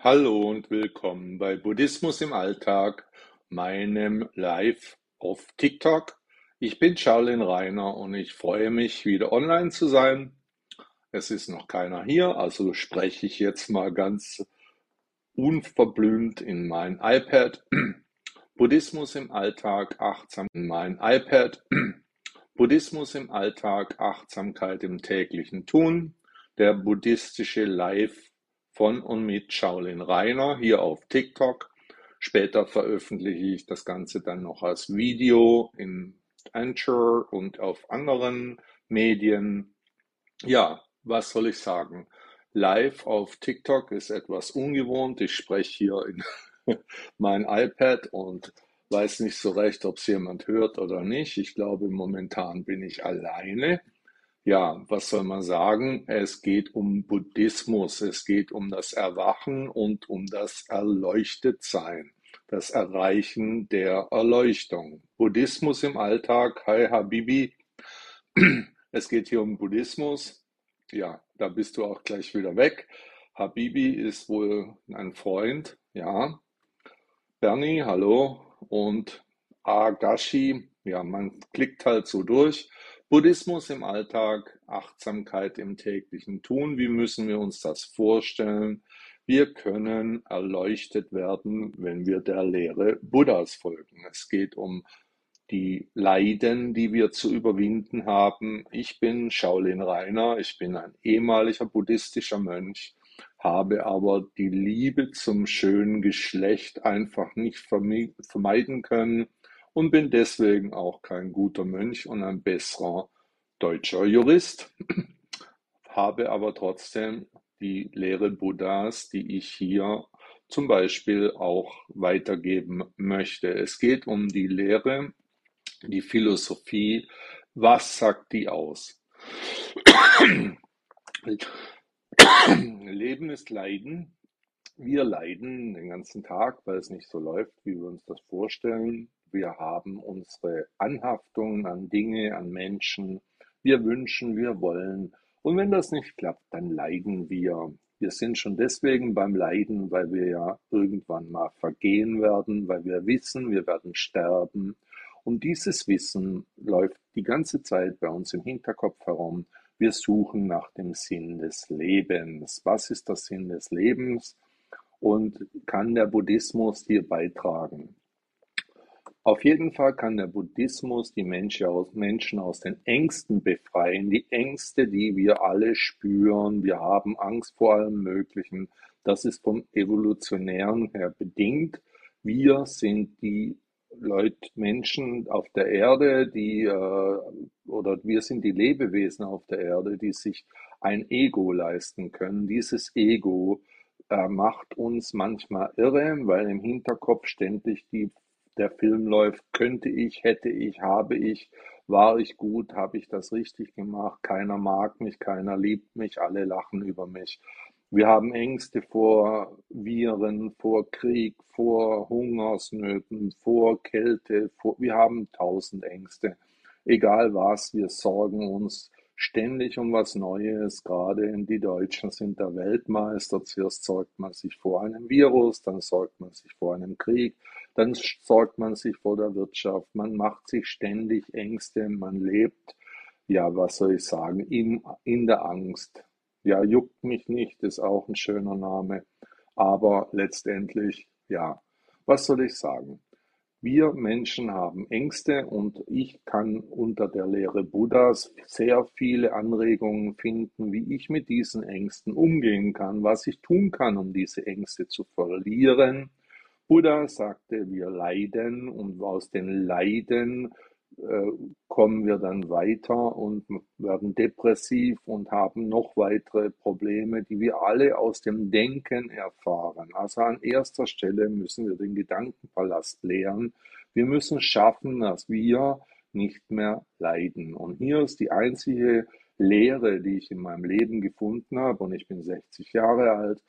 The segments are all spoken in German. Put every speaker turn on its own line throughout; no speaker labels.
Hallo und willkommen bei Buddhismus im Alltag, meinem Live auf TikTok. Ich bin Charlin Reiner und ich freue mich, wieder online zu sein. Es ist noch keiner hier, also spreche ich jetzt mal ganz unverblümt in mein iPad. Buddhismus im Alltag, achtsam in mein iPad. Buddhismus im Alltag, Achtsamkeit im täglichen Tun. Der buddhistische Live von und mit Shaolin Rainer hier auf TikTok. Später veröffentliche ich das Ganze dann noch als Video in Anchor und auf anderen Medien. Ja, was soll ich sagen? Live auf TikTok ist etwas ungewohnt. Ich spreche hier in mein iPad und weiß nicht so recht, ob es jemand hört oder nicht. Ich glaube, momentan bin ich alleine ja, was soll man sagen? Es geht um Buddhismus, es geht um das Erwachen und um das Erleuchtetsein, das Erreichen der Erleuchtung. Buddhismus im Alltag, hi Habibi. Es geht hier um Buddhismus. Ja, da bist du auch gleich wieder weg. Habibi ist wohl ein Freund, ja. Bernie, hallo. Und Agashi, ja, man klickt halt so durch. Buddhismus im Alltag, Achtsamkeit im täglichen Tun. Wie müssen wir uns das vorstellen? Wir können erleuchtet werden, wenn wir der Lehre Buddhas folgen. Es geht um die Leiden, die wir zu überwinden haben. Ich bin Shaolin Rainer, ich bin ein ehemaliger buddhistischer Mönch, habe aber die Liebe zum schönen Geschlecht einfach nicht vermeiden können und bin deswegen auch kein guter Mönch und ein besserer deutscher Jurist, habe aber trotzdem die Lehre Buddhas, die ich hier zum Beispiel auch weitergeben möchte. Es geht um die Lehre, die Philosophie. Was sagt die aus? Leben ist Leiden. Wir leiden den ganzen Tag, weil es nicht so läuft, wie wir uns das vorstellen. Wir haben unsere Anhaftungen an Dinge, an Menschen. Wir wünschen, wir wollen. Und wenn das nicht klappt, dann leiden wir. Wir sind schon deswegen beim Leiden, weil wir ja irgendwann mal vergehen werden, weil wir wissen, wir werden sterben. Und dieses Wissen läuft die ganze Zeit bei uns im Hinterkopf herum. Wir suchen nach dem Sinn des Lebens. Was ist der Sinn des Lebens? Und kann der Buddhismus hier beitragen? Auf jeden Fall kann der Buddhismus die Menschen aus, den Ängsten befreien. Die Ängste, die wir alle spüren. Wir haben Angst vor allem Möglichen. Das ist vom Evolutionären her bedingt. Wir sind die Leute, Menschen auf der Erde, die, äh, oder wir sind die Lebewesen auf der Erde, die sich ein Ego leisten können. Dieses Ego äh, macht uns manchmal irre, weil im Hinterkopf ständig die der Film läuft, könnte ich, hätte ich, habe ich, war ich gut, habe ich das richtig gemacht, keiner mag mich, keiner liebt mich, alle lachen über mich. Wir haben Ängste vor Viren, vor Krieg, vor Hungersnöten, vor Kälte, vor, wir haben tausend Ängste. Egal was, wir sorgen uns ständig um was Neues. Gerade die Deutschen sind der Weltmeister. Zuerst sorgt man sich vor einem Virus, dann sorgt man sich vor einem Krieg, dann sorgt man sich vor der Wirtschaft. Man macht sich ständig Ängste. Man lebt, ja, was soll ich sagen, in, in der Angst. Ja, juckt mich nicht, ist auch ein schöner Name. Aber letztendlich, ja, was soll ich sagen? Wir Menschen haben Ängste und ich kann unter der Lehre Buddhas sehr viele Anregungen finden, wie ich mit diesen Ängsten umgehen kann, was ich tun kann, um diese Ängste zu verlieren. Buddha sagte, wir leiden und aus den Leiden äh, kommen wir dann weiter und werden depressiv und haben noch weitere Probleme, die wir alle aus dem Denken erfahren. Also an erster Stelle müssen wir den Gedankenpalast leeren. Wir müssen schaffen, dass wir nicht mehr leiden. Und hier ist die einzige Lehre, die ich in meinem Leben gefunden habe, und ich bin 60 Jahre alt,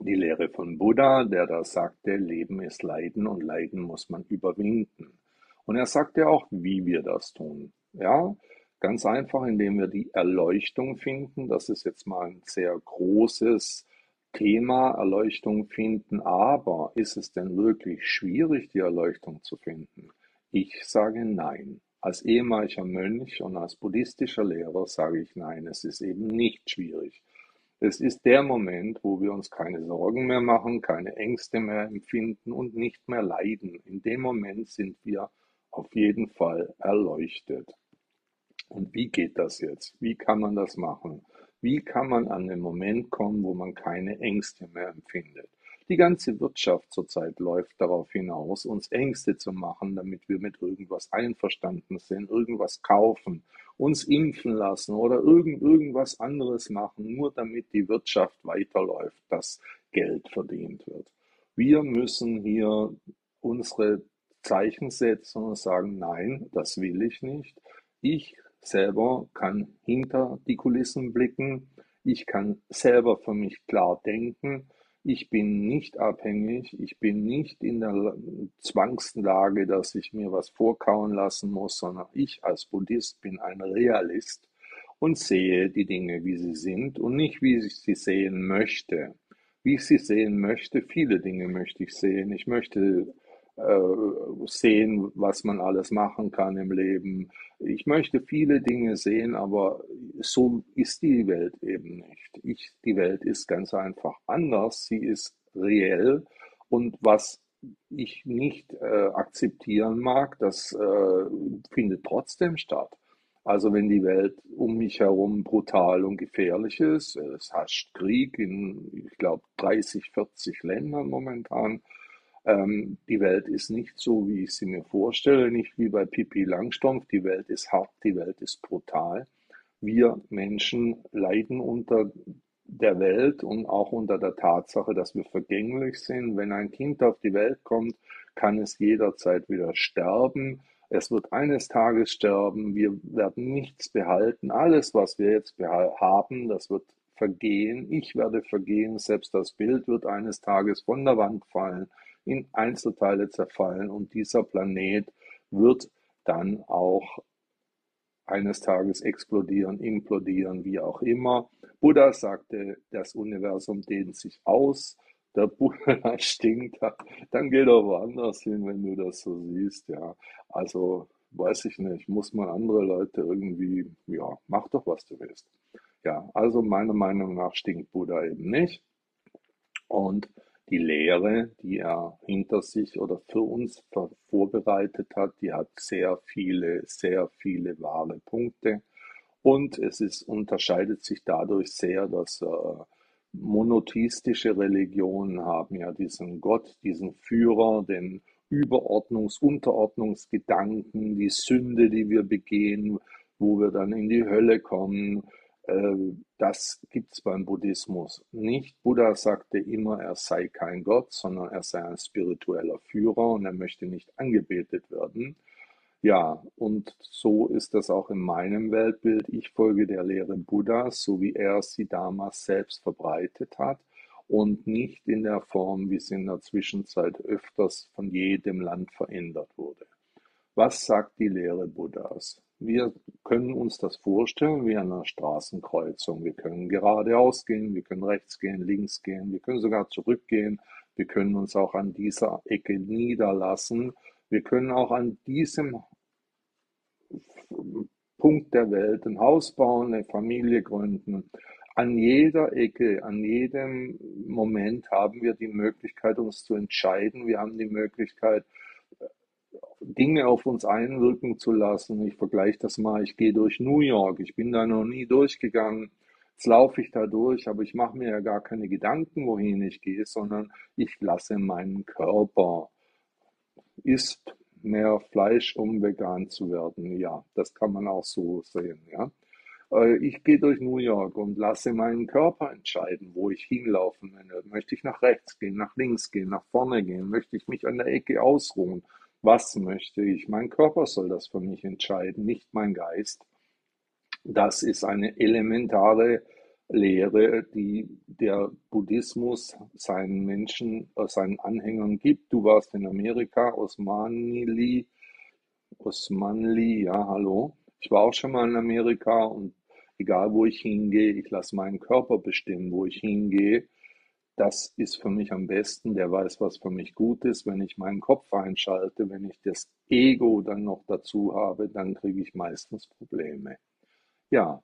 die Lehre von Buddha, der da sagte, Leben ist Leiden und Leiden muss man überwinden. Und er sagt ja auch, wie wir das tun. Ja, ganz einfach, indem wir die Erleuchtung finden. Das ist jetzt mal ein sehr großes Thema Erleuchtung finden, aber ist es denn wirklich schwierig, die Erleuchtung zu finden? Ich sage nein. Als ehemaliger Mönch und als buddhistischer Lehrer sage ich nein, es ist eben nicht schwierig. Es ist der Moment, wo wir uns keine Sorgen mehr machen, keine Ängste mehr empfinden und nicht mehr leiden. In dem Moment sind wir auf jeden Fall erleuchtet. Und wie geht das jetzt? Wie kann man das machen? Wie kann man an den Moment kommen, wo man keine Ängste mehr empfindet? Die ganze Wirtschaft zurzeit läuft darauf hinaus, uns Ängste zu machen, damit wir mit irgendwas einverstanden sind, irgendwas kaufen, uns impfen lassen oder irgend, irgendwas anderes machen, nur damit die Wirtschaft weiterläuft, dass Geld verdient wird. Wir müssen hier unsere Zeichen setzen und sagen, nein, das will ich nicht. Ich selber kann hinter die Kulissen blicken. Ich kann selber für mich klar denken ich bin nicht abhängig, ich bin nicht in der Zwangslage, dass ich mir was vorkauen lassen muss, sondern ich als Buddhist bin ein Realist und sehe die Dinge, wie sie sind und nicht, wie ich sie sehen möchte. Wie ich sie sehen möchte, viele Dinge möchte ich sehen. Ich möchte sehen, was man alles machen kann im Leben. Ich möchte viele Dinge sehen, aber so ist die Welt eben nicht. Ich, die Welt ist ganz einfach anders. Sie ist reell und was ich nicht äh, akzeptieren mag, das äh, findet trotzdem statt. Also wenn die Welt um mich herum brutal und gefährlich ist, es herrscht Krieg in, ich glaube, 30, 40 Ländern momentan, ähm, die Welt ist nicht so, wie ich sie mir vorstelle, nicht wie bei Pippi Langstrumpf. Die Welt ist hart, die Welt ist brutal. Wir Menschen leiden unter der Welt und auch unter der Tatsache, dass wir vergänglich sind. Wenn ein Kind auf die Welt kommt, kann es jederzeit wieder sterben. Es wird eines Tages sterben. Wir werden nichts behalten. Alles, was wir jetzt haben, das wird vergehen. Ich werde vergehen. Selbst das Bild wird eines Tages von der Wand fallen in Einzelteile zerfallen und dieser Planet wird dann auch eines Tages explodieren, implodieren, wie auch immer. Buddha sagte, das Universum dehnt sich aus, der Buddha stinkt, dann geh doch woanders hin, wenn du das so siehst, ja. Also, weiß ich nicht, muss man andere Leute irgendwie, ja, mach doch, was du willst. Ja, also meiner Meinung nach stinkt Buddha eben nicht. Und die Lehre, die er hinter sich oder für uns vorbereitet hat, die hat sehr viele, sehr viele wahre Punkte. Und es ist, unterscheidet sich dadurch sehr, dass äh, monotheistische Religionen haben ja diesen Gott, diesen Führer, den Überordnungs-, Unterordnungsgedanken, die Sünde, die wir begehen, wo wir dann in die Hölle kommen, das gibt es beim Buddhismus nicht. Buddha sagte immer, er sei kein Gott, sondern er sei ein spiritueller Führer und er möchte nicht angebetet werden. Ja, und so ist das auch in meinem Weltbild. Ich folge der Lehre Buddhas, so wie er sie damals selbst verbreitet hat und nicht in der Form, wie sie in der Zwischenzeit öfters von jedem Land verändert wurde. Was sagt die Lehre Buddhas? Wir können uns das vorstellen wie an einer Straßenkreuzung. Wir können geradeaus gehen, wir können rechts gehen, links gehen, wir können sogar zurückgehen. Wir können uns auch an dieser Ecke niederlassen. Wir können auch an diesem Punkt der Welt ein Haus bauen, eine Familie gründen. An jeder Ecke, an jedem Moment haben wir die Möglichkeit, uns zu entscheiden. Wir haben die Möglichkeit, Dinge auf uns einwirken zu lassen. Ich vergleiche das mal, ich gehe durch New York, ich bin da noch nie durchgegangen. Jetzt laufe ich da durch, aber ich mache mir ja gar keine Gedanken, wohin ich gehe, sondern ich lasse meinen Körper isst mehr Fleisch, um vegan zu werden. Ja, das kann man auch so sehen. Ja. Äh, ich gehe durch New York und lasse meinen Körper entscheiden, wo ich hinlaufen will. Möchte ich nach rechts gehen, nach links gehen, nach vorne gehen? Möchte ich mich an der Ecke ausruhen? Was möchte ich? Mein Körper soll das für mich entscheiden, nicht mein Geist. Das ist eine elementare Lehre, die der Buddhismus seinen Menschen, äh, seinen Anhängern gibt. Du warst in Amerika, Osmanli, Osmanli, ja, hallo. Ich war auch schon mal in Amerika und egal wo ich hingehe, ich lasse meinen Körper bestimmen, wo ich hingehe. Das ist für mich am besten, der weiß, was für mich gut ist. Wenn ich meinen Kopf einschalte, wenn ich das Ego dann noch dazu habe, dann kriege ich meistens Probleme. Ja,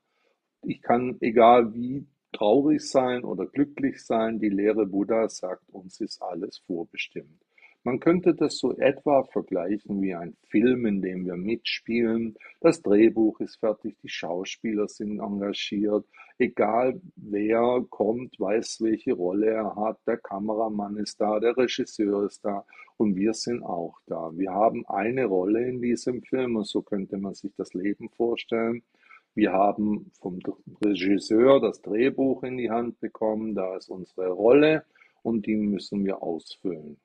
ich kann, egal wie traurig sein oder glücklich sein, die Lehre Buddha sagt, uns ist alles vorbestimmt. Man könnte das so etwa vergleichen wie ein Film, in dem wir mitspielen. Das Drehbuch ist fertig, die Schauspieler sind engagiert. Egal wer kommt, weiß, welche Rolle er hat. Der Kameramann ist da, der Regisseur ist da und wir sind auch da. Wir haben eine Rolle in diesem Film und so könnte man sich das Leben vorstellen. Wir haben vom Regisseur das Drehbuch in die Hand bekommen, da ist unsere Rolle und die müssen wir ausfüllen.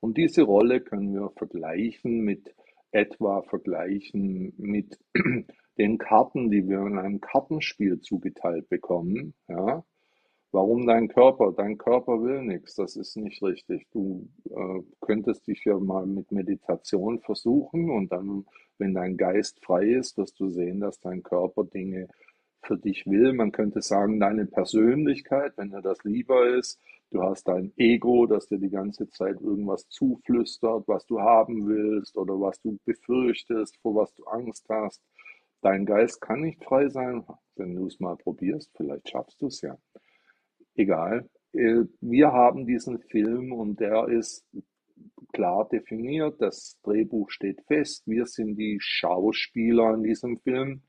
Und diese Rolle können wir vergleichen mit etwa vergleichen mit den Karten, die wir in einem Kartenspiel zugeteilt bekommen. Ja? Warum dein Körper? Dein Körper will nichts, das ist nicht richtig. Du äh, könntest dich ja mal mit Meditation versuchen und dann, wenn dein Geist frei ist, wirst du sehen, dass dein Körper Dinge für dich will. Man könnte sagen, deine Persönlichkeit, wenn dir das lieber ist, Du hast dein Ego, das dir die ganze Zeit irgendwas zuflüstert, was du haben willst oder was du befürchtest, vor was du Angst hast. Dein Geist kann nicht frei sein, wenn du es mal probierst, vielleicht schaffst du es ja. Egal. Äh, wir haben diesen Film und der ist klar definiert. Das Drehbuch steht fest. Wir sind die Schauspieler in diesem Film.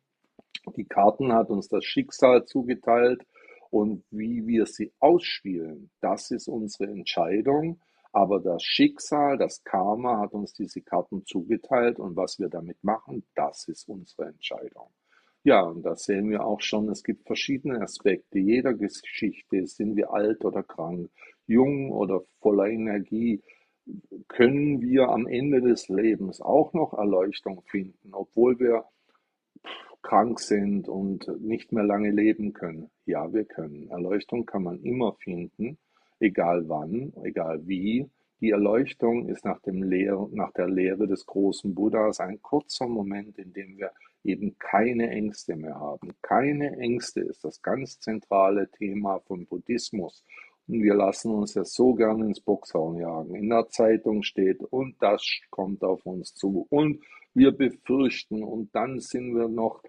Die Karten hat uns das Schicksal zugeteilt und wie wir sie ausspielen, das ist unsere Entscheidung. Aber das Schicksal, das Karma hat uns diese Karten zugeteilt und was wir damit machen, das ist unsere Entscheidung. Ja, und da sehen wir auch schon, es gibt verschiedene Aspekte jeder Geschichte. Sind wir alt oder krank, jung oder voller Energie? Können wir am Ende des Lebens auch noch Erleuchtung finden, obwohl wir krank sind und nicht mehr lange leben können. Ja, wir können. Erleuchtung kann man immer finden, egal wann, egal wie. Die Erleuchtung ist nach, dem Lehr nach der Lehre des großen Buddhas ein kurzer Moment, in dem wir eben keine Ängste mehr haben. Keine Ängste ist das ganz zentrale Thema vom Buddhismus. Und wir lassen uns ja so gern ins Boxhorn jagen. In der Zeitung steht, und das kommt auf uns zu. Und wir befürchten und dann sind wir noch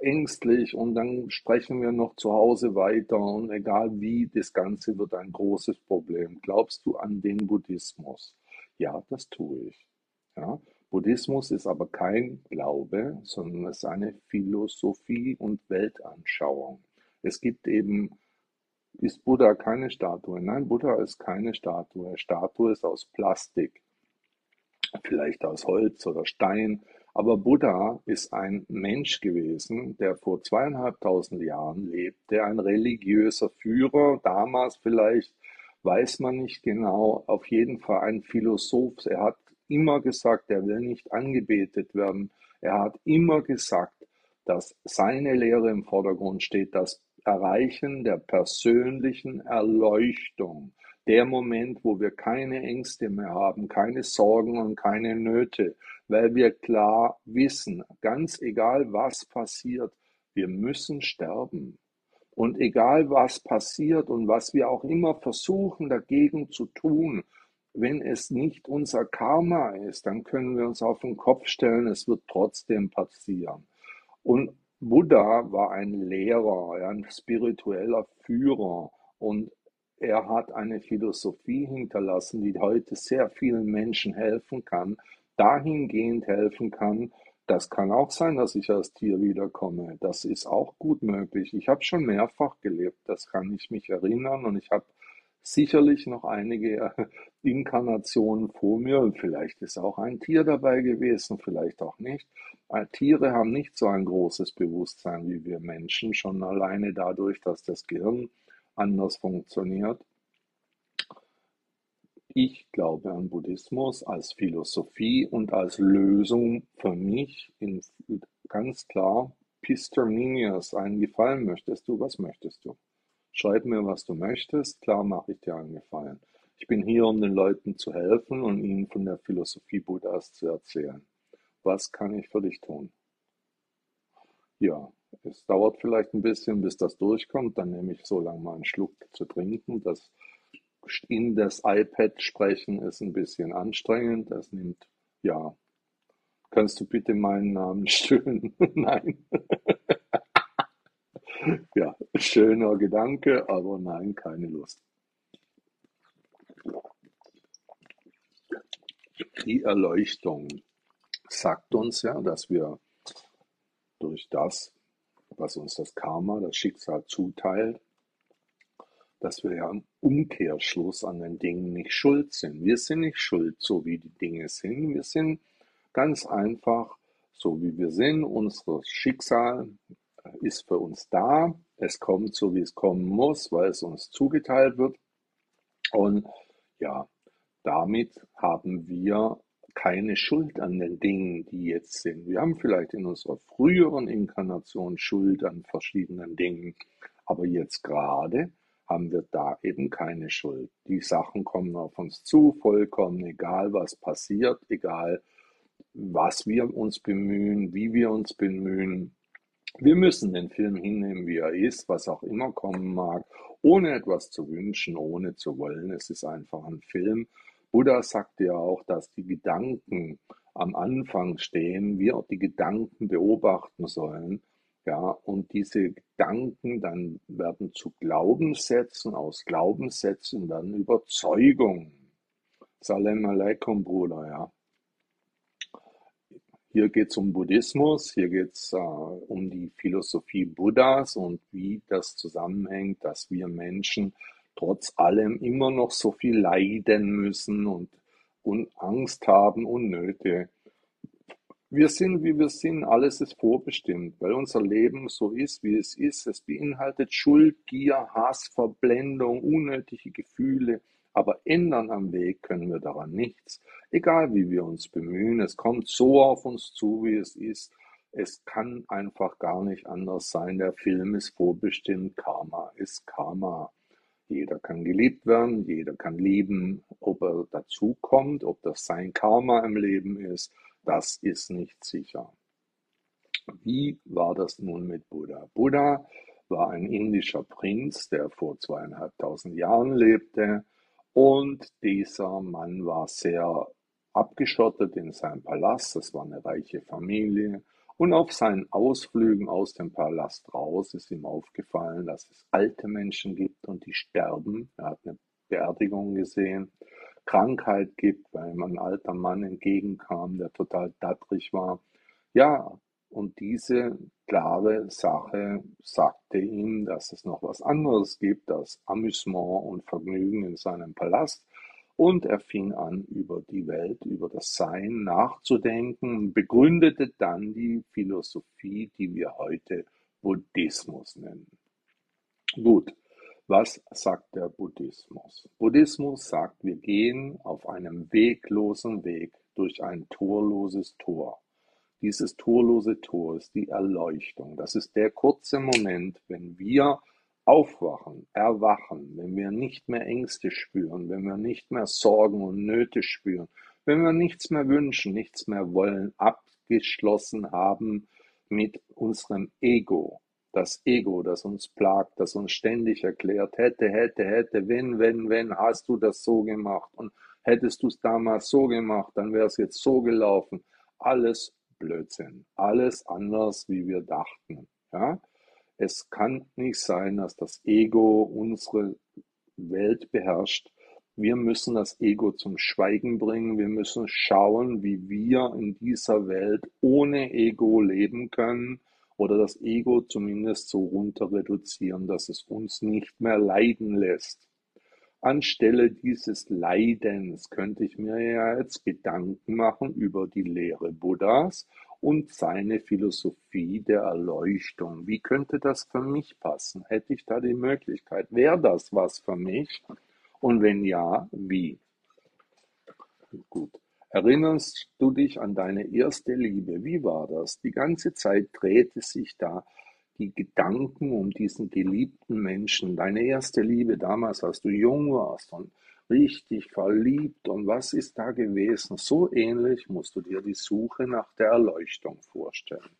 ängstlich und dann sprechen wir noch zu Hause weiter und egal wie, das Ganze wird ein großes Problem. Glaubst du an den Buddhismus? Ja, das tue ich. Ja? Buddhismus ist aber kein Glaube, sondern es ist eine Philosophie und Weltanschauung. Es gibt eben, ist Buddha keine Statue? Nein, Buddha ist keine Statue. Statue ist aus Plastik, vielleicht aus Holz oder Stein aber Buddha ist ein Mensch gewesen, der vor zweieinhalbtausend Jahren lebte, ein religiöser Führer, damals vielleicht, weiß man nicht genau, auf jeden Fall ein Philosoph. Er hat immer gesagt, er will nicht angebetet werden. Er hat immer gesagt, dass seine Lehre im Vordergrund steht, das Erreichen der persönlichen Erleuchtung. Der Moment, wo wir keine Ängste mehr haben, keine Sorgen und keine Nöte, weil wir klar wissen, ganz egal was passiert, wir müssen sterben. Und egal was passiert und was wir auch immer versuchen dagegen zu tun, wenn es nicht unser Karma ist, dann können wir uns auf den Kopf stellen, es wird trotzdem passieren. Und Buddha war ein Lehrer, ein spiritueller Führer und er hat eine Philosophie hinterlassen, die heute sehr vielen Menschen helfen kann, dahingehend helfen kann, das kann auch sein, dass ich als Tier wiederkomme. Das ist auch gut möglich. Ich habe schon mehrfach gelebt, das kann ich mich erinnern und ich habe sicherlich noch einige Inkarnationen vor mir und vielleicht ist auch ein Tier dabei gewesen, vielleicht auch nicht. Äh, Tiere haben nicht so ein großes Bewusstsein wie wir Menschen, schon alleine dadurch, dass das Gehirn anders funktioniert. Ich glaube an Buddhismus als Philosophie und als Lösung für mich in, ganz klar Pisterminias einen Gefallen möchtest du, was möchtest du? Schreib mir, was du möchtest, klar mache ich dir einen Gefallen. Ich bin hier, um den Leuten zu helfen und ihnen von der Philosophie Buddhas zu erzählen. Was kann ich für dich tun? Ja, es dauert vielleicht ein bisschen, bis das durchkommt. Dann nehme ich so lange mal einen Schluck zu trinken. Das in das iPad sprechen ist ein bisschen anstrengend. Das nimmt, ja, kannst du bitte meinen Namen stören? nein. ja, schöner Gedanke, aber nein, keine Lust. Die Erleuchtung sagt uns ja, dass wir durch das, was uns das Karma, das Schicksal zuteilt, dass wir ja im Umkehrschluss an den Dingen nicht schuld sind. Wir sind nicht schuld, so wie die Dinge sind. Wir sind ganz einfach so, wie wir sind. Unser Schicksal ist für uns da. Es kommt so, wie es kommen muss, weil es uns zugeteilt wird. Und ja, damit haben wir keine Schuld an den Dingen, die jetzt sind. Wir haben vielleicht in unserer früheren Inkarnation Schuld an verschiedenen Dingen, aber jetzt gerade haben wir da eben keine Schuld. Die Sachen kommen auf uns zu, vollkommen egal, was passiert, egal, was wir uns bemühen, wie wir uns bemühen. Wir müssen den Film hinnehmen, wie er ist, was auch immer kommen mag, ohne etwas zu wünschen, ohne zu wollen. Es ist einfach ein Film Buddha sagte ja auch, dass die Gedanken am Anfang stehen, wir die Gedanken beobachten sollen. Ja, und diese Gedanken dann werden zu Glaubenssätzen, aus Glaubenssätzen dann Überzeugungen. Salam alaikum, Bruder, ja. Hier geht es um Buddhismus, hier geht es äh, um die Philosophie Buddhas und wie das zusammenhängt, dass wir Menschen trotz allem immer noch so viel leiden müssen und, und Angst haben und Nöte. Wir sind, wie wir sind, alles ist vorbestimmt, weil unser Leben so ist, wie es ist. Es beinhaltet Schuld, Gier, Hass, Verblendung, unnötige Gefühle, aber ändern am Weg können wir daran nichts. Egal wie wir uns bemühen, es kommt so auf uns zu, wie es ist. Es kann einfach gar nicht anders sein. Der Film ist vorbestimmt. Karma ist Karma. Jeder kann geliebt werden, jeder kann lieben, ob er dazu kommt, ob das sein Karma im Leben ist, das ist nicht sicher. Wie war das nun mit Buddha? Buddha war ein indischer Prinz, der vor zweieinhalbtausend Jahren lebte und dieser Mann war sehr abgeschottet in seinem Palast, das war eine reiche Familie und auf seinen Ausflügen aus dem Palast raus ist ihm aufgefallen, dass es alte Menschen gibt und die sterben. Er hat eine Beerdigung gesehen. Krankheit gibt, weil ihm ein alter Mann entgegenkam, der total dattrig war. Ja, und diese klare Sache sagte ihm, dass es noch was anderes gibt, das Amüsement und Vergnügen in seinem Palast. Und er fing an, über die Welt, über das Sein nachzudenken, begründete dann die Philosophie, die wir heute Buddhismus nennen. Gut, was sagt der Buddhismus? Buddhismus sagt, wir gehen auf einem weglosen Weg durch ein torloses Tor. Dieses torlose Tor ist die Erleuchtung. Das ist der kurze Moment, wenn wir aufwachen, erwachen, wenn wir nicht mehr Ängste spüren, wenn wir nicht mehr Sorgen und Nöte spüren, wenn wir nichts mehr wünschen, nichts mehr wollen, abgeschlossen haben mit unserem Ego. Das Ego, das uns plagt, das uns ständig erklärt, hätte, hätte, hätte, wenn, wenn, wenn, hast du das so gemacht und hättest du es damals so gemacht, dann wäre es jetzt so gelaufen. Alles Blödsinn, alles anders, wie wir dachten. Ja? Es kann nicht sein, dass das Ego unsere Welt beherrscht. Wir müssen das Ego zum Schweigen bringen. Wir müssen schauen, wie wir in dieser Welt ohne Ego leben können oder das Ego zumindest so runter reduzieren, dass es uns nicht mehr leiden lässt. Anstelle dieses Leidens könnte ich mir ja jetzt Gedanken machen über die Lehre Buddhas und seine Philosophie der Erleuchtung. Wie könnte das für mich passen? Hätte ich da die Möglichkeit? Wäre das was für mich? Und wenn ja, wie? Gut. Erinnerst du dich an deine erste Liebe? Wie war das? Die ganze Zeit drehte sich da die Gedanken um diesen geliebten Menschen. Deine erste Liebe damals, als du jung warst und richtig verliebt und was ist da gewesen? So ähnlich musst du dir die Suche nach der Erleuchtung vorstellen.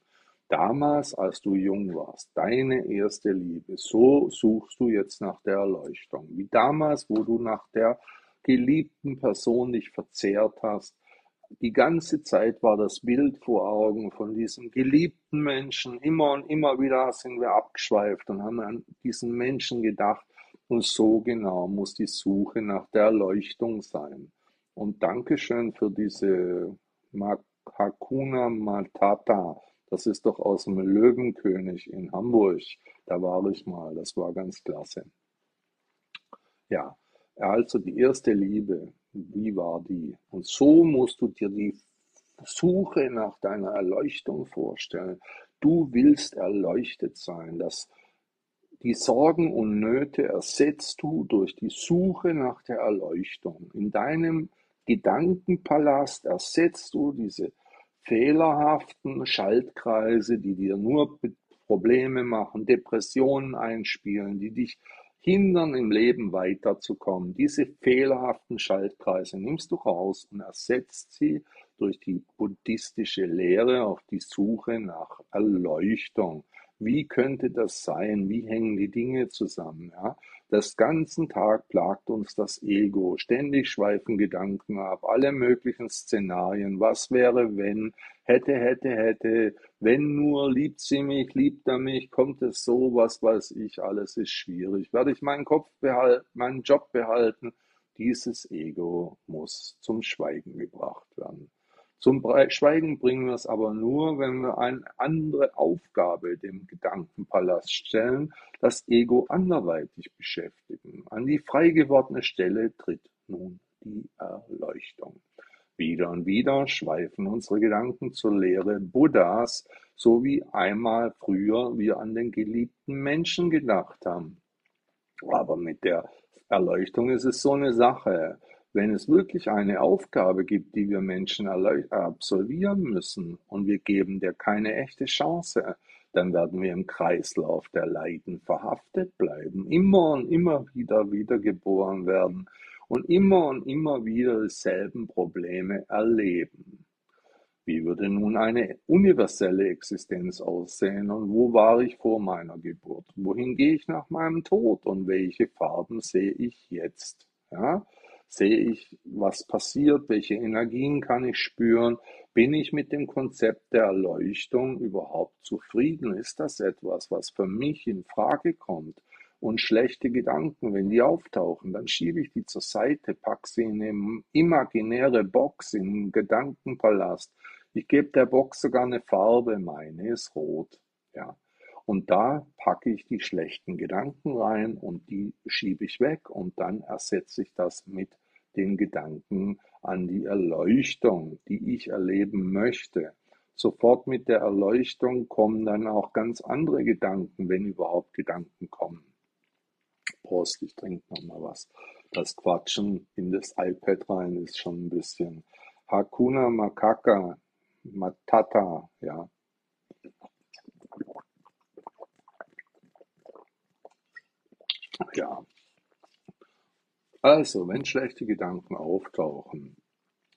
Damals, als du jung warst, deine erste Liebe, so suchst du jetzt nach der Erleuchtung. Wie damals, wo du nach der geliebten Person dich verzehrt hast. Die ganze Zeit war das Bild vor Augen von diesem geliebten Menschen. Immer und immer wieder sind wir abgeschweift und haben an diesen Menschen gedacht. Und so genau muss die Suche nach der Erleuchtung sein. Und Dankeschön für diese Hakuna Matata. Das ist doch aus dem Löwenkönig in Hamburg. Da war ich mal. Das war ganz klasse. Ja, also die erste Liebe, wie war die? Und so musst du dir die Suche nach deiner Erleuchtung vorstellen. Du willst erleuchtet sein. Das, die Sorgen und Nöte ersetzt du durch die Suche nach der Erleuchtung. In deinem Gedankenpalast ersetzt du diese fehlerhaften Schaltkreise, die dir nur Probleme machen, Depressionen einspielen, die dich hindern, im Leben weiterzukommen. Diese fehlerhaften Schaltkreise nimmst du raus und ersetzt sie durch die buddhistische Lehre auf die Suche nach Erleuchtung. Wie könnte das sein? Wie hängen die Dinge zusammen? Ja? Das ganzen Tag plagt uns das Ego. Ständig schweifen Gedanken ab. Alle möglichen Szenarien. Was wäre, wenn? Hätte, hätte, hätte. Wenn nur, liebt sie mich, liebt er mich, kommt es so, was weiß ich, alles ist schwierig. Werde ich meinen Kopf behalten, meinen Job behalten? Dieses Ego muss zum Schweigen gebracht werden. Zum Schweigen bringen wir es aber nur, wenn wir eine andere Aufgabe dem Gedankenpalast stellen, das Ego anderweitig beschäftigen. An die frei gewordene Stelle tritt nun die Erleuchtung. Wieder und wieder schweifen unsere Gedanken zur Lehre Buddhas, so wie einmal früher wir an den geliebten Menschen gedacht haben. Aber mit der Erleuchtung ist es so eine Sache. Wenn es wirklich eine Aufgabe gibt, die wir Menschen absolvieren müssen und wir geben der keine echte Chance, dann werden wir im Kreislauf der Leiden verhaftet bleiben, immer und immer wieder wiedergeboren werden und immer und immer wieder dieselben Probleme erleben. Wie würde nun eine universelle Existenz aussehen und wo war ich vor meiner Geburt? Wohin gehe ich nach meinem Tod und welche Farben sehe ich jetzt? Ja? Sehe ich, was passiert? Welche Energien kann ich spüren? Bin ich mit dem Konzept der Erleuchtung überhaupt zufrieden? Ist das etwas, was für mich in Frage kommt? Und schlechte Gedanken, wenn die auftauchen, dann schiebe ich die zur Seite, packe sie in eine imaginäre Box, in einen Gedankenpalast. Ich gebe der Box sogar eine Farbe, meine ist rot. Ja. Und da packe ich die schlechten Gedanken rein und die schiebe ich weg und dann ersetze ich das mit den Gedanken an die Erleuchtung, die ich erleben möchte. Sofort mit der Erleuchtung kommen dann auch ganz andere Gedanken, wenn überhaupt Gedanken kommen. Prost, ich trinke nochmal was. Das Quatschen in das iPad rein ist schon ein bisschen Hakuna Makaka, Matata, ja. Ja. Also, wenn schlechte Gedanken auftauchen,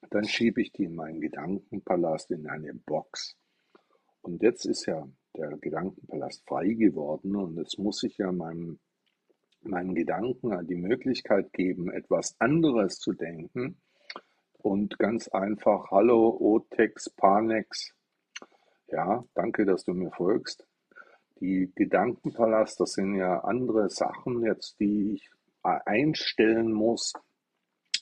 dann schiebe ich die in meinen Gedankenpalast in eine Box. Und jetzt ist ja der Gedankenpalast frei geworden und jetzt muss ich ja meinem, meinen Gedanken die Möglichkeit geben, etwas anderes zu denken und ganz einfach, hallo Otex, Panex, ja, danke, dass du mir folgst. Die Gedankenpalast, das sind ja andere Sachen jetzt, die ich einstellen muss,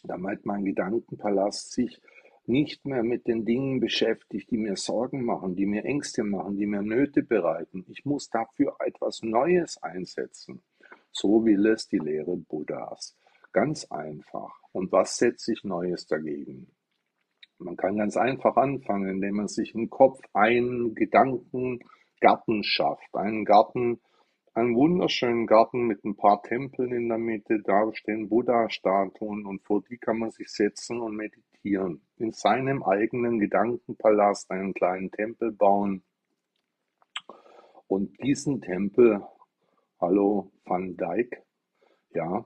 damit mein Gedankenpalast sich nicht mehr mit den Dingen beschäftigt, die mir Sorgen machen, die mir Ängste machen, die mir Nöte bereiten. Ich muss dafür etwas Neues einsetzen. So will es die Lehre Buddhas. Ganz einfach. Und was setze ich Neues dagegen? Man kann ganz einfach anfangen, indem man sich im Kopf einen Gedanken Garten schafft. Einen Garten, einen wunderschönen Garten mit ein paar Tempeln in der Mitte. Da stehen Buddha-Statuen und vor die kann man sich setzen und meditieren. In seinem eigenen Gedankenpalast einen kleinen Tempel bauen. Und diesen Tempel, hallo Van Dyck, ja,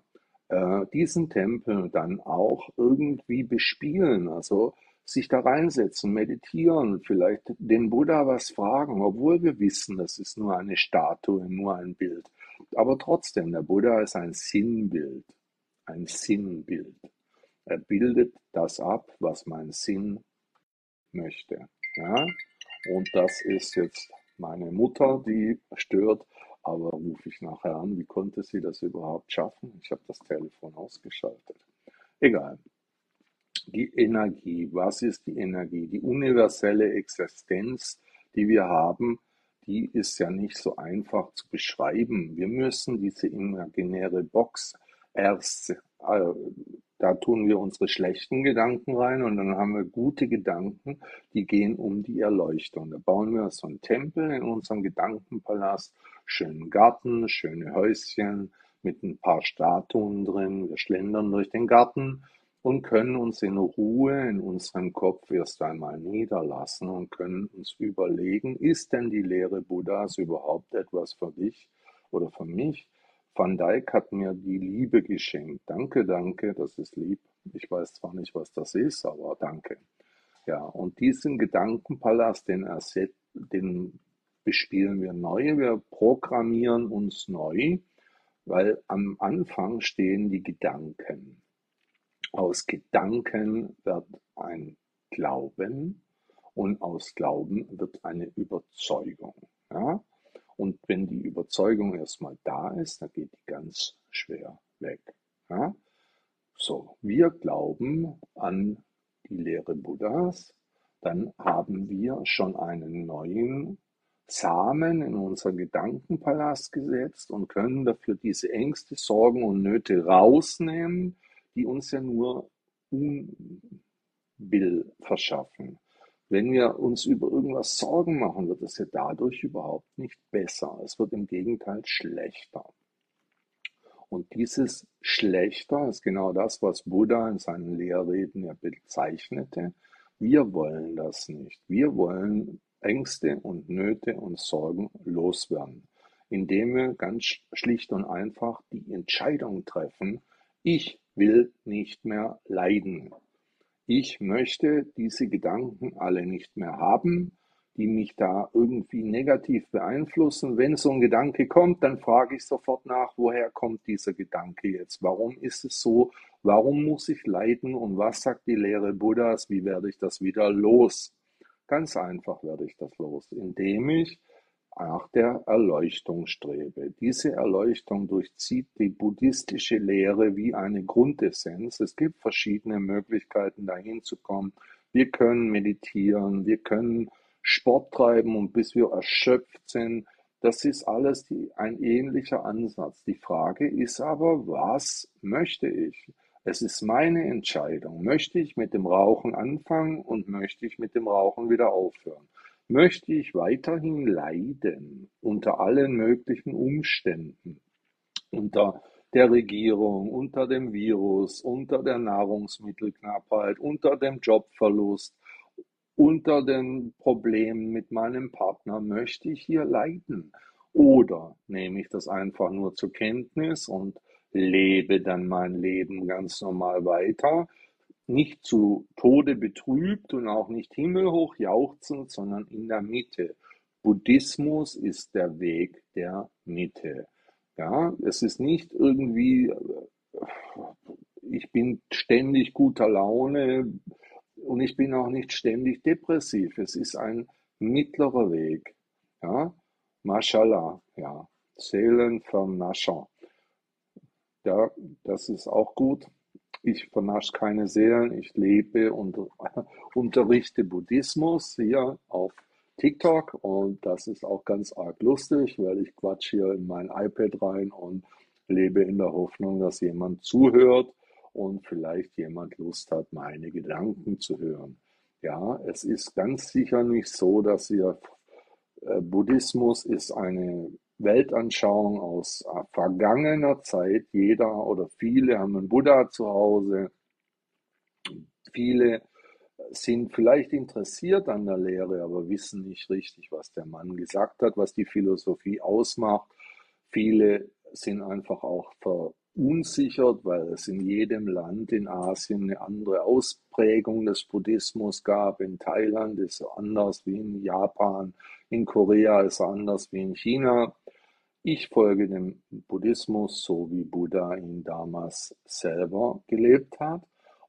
äh, diesen Tempel dann auch irgendwie bespielen. Also sich da reinsetzen, meditieren, vielleicht den Buddha was fragen, obwohl wir wissen, das ist nur eine Statue, nur ein Bild. Aber trotzdem, der Buddha ist ein Sinnbild, ein Sinnbild. Er bildet das ab, was mein Sinn möchte. Ja? Und das ist jetzt meine Mutter, die stört, aber rufe ich nachher an, wie konnte sie das überhaupt schaffen? Ich habe das Telefon ausgeschaltet. Egal. Die Energie, was ist die Energie? Die universelle Existenz, die wir haben, die ist ja nicht so einfach zu beschreiben. Wir müssen diese imaginäre Box erst, äh, da tun wir unsere schlechten Gedanken rein und dann haben wir gute Gedanken, die gehen um die Erleuchtung. Da bauen wir so einen Tempel in unserem Gedankenpalast, schönen Garten, schöne Häuschen mit ein paar Statuen drin. Wir schlendern durch den Garten und können uns in Ruhe in unserem Kopf erst einmal niederlassen und können uns überlegen, ist denn die Lehre Buddhas überhaupt etwas für dich oder für mich? Van Dyck hat mir die Liebe geschenkt. Danke, danke, das ist lieb. Ich weiß zwar nicht, was das ist, aber danke. Ja, und diesen Gedankenpalast, den, erset, den bespielen wir neu. Wir programmieren uns neu, weil am Anfang stehen die Gedanken. Aus Gedanken wird ein Glauben und aus Glauben wird eine Überzeugung. Ja? Und wenn die Überzeugung erstmal da ist, dann geht die ganz schwer weg. Ja? So, wir glauben an die Lehre Buddhas, dann haben wir schon einen neuen Samen in unseren Gedankenpalast gesetzt und können dafür diese Ängste, Sorgen und Nöte rausnehmen die uns ja nur Unbill verschaffen. Wenn wir uns über irgendwas Sorgen machen, wird es ja dadurch überhaupt nicht besser. Es wird im Gegenteil schlechter. Und dieses Schlechter ist genau das, was Buddha in seinen Lehrreden ja bezeichnete. Wir wollen das nicht. Wir wollen Ängste und Nöte und Sorgen loswerden, indem wir ganz schlicht und einfach die Entscheidung treffen, ich will nicht mehr leiden. Ich möchte diese Gedanken alle nicht mehr haben, die mich da irgendwie negativ beeinflussen. Wenn so ein Gedanke kommt, dann frage ich sofort nach, woher kommt dieser Gedanke jetzt? Warum ist es so? Warum muss ich leiden? Und was sagt die Lehre Buddhas? Wie werde ich das wieder los? Ganz einfach werde ich das los, indem ich nach der Erleuchtung strebe. Diese Erleuchtung durchzieht die buddhistische Lehre wie eine Grundessenz. Es gibt verschiedene Möglichkeiten, dahin zu kommen. Wir können meditieren, wir können Sport treiben und bis wir erschöpft sind. Das ist alles die, ein ähnlicher Ansatz. Die Frage ist aber, was möchte ich? Es ist meine Entscheidung. Möchte ich mit dem Rauchen anfangen und möchte ich mit dem Rauchen wieder aufhören? Möchte ich weiterhin leiden unter allen möglichen Umständen, unter der Regierung, unter dem Virus, unter der Nahrungsmittelknappheit, unter dem Jobverlust, unter den Problemen mit meinem Partner, möchte ich hier leiden? Oder nehme ich das einfach nur zur Kenntnis und lebe dann mein Leben ganz normal weiter, nicht zu Tode betrübt und auch nicht himmelhoch jauchzend, sondern in der Mitte. Buddhismus ist der Weg der Mitte. Ja, es ist nicht irgendwie, äh, ich bin ständig guter Laune und ich bin auch nicht ständig depressiv. Es ist ein mittlerer Weg. Ja, Mashallah, ja, Seelenvernaschung. Ja, das ist auch gut. Ich vernasche keine Seelen, ich lebe und unterrichte Buddhismus hier auf TikTok und das ist auch ganz arg lustig, weil ich quatsch hier in mein iPad rein und lebe in der Hoffnung, dass jemand zuhört und vielleicht jemand Lust hat, meine Gedanken zu hören. Ja, es ist ganz sicher nicht so, dass ihr äh, Buddhismus ist eine Weltanschauung aus äh, vergangener Zeit. Jeder oder viele haben einen Buddha zu Hause. Viele sind vielleicht interessiert an der Lehre, aber wissen nicht richtig, was der Mann gesagt hat, was die Philosophie ausmacht. Viele sind einfach auch verunsichert, weil es in jedem Land in Asien eine andere Ausprägung des Buddhismus gab. In Thailand ist er anders wie in Japan, in Korea ist er anders wie in China. Ich folge dem Buddhismus so, wie Buddha ihn damals selber gelebt hat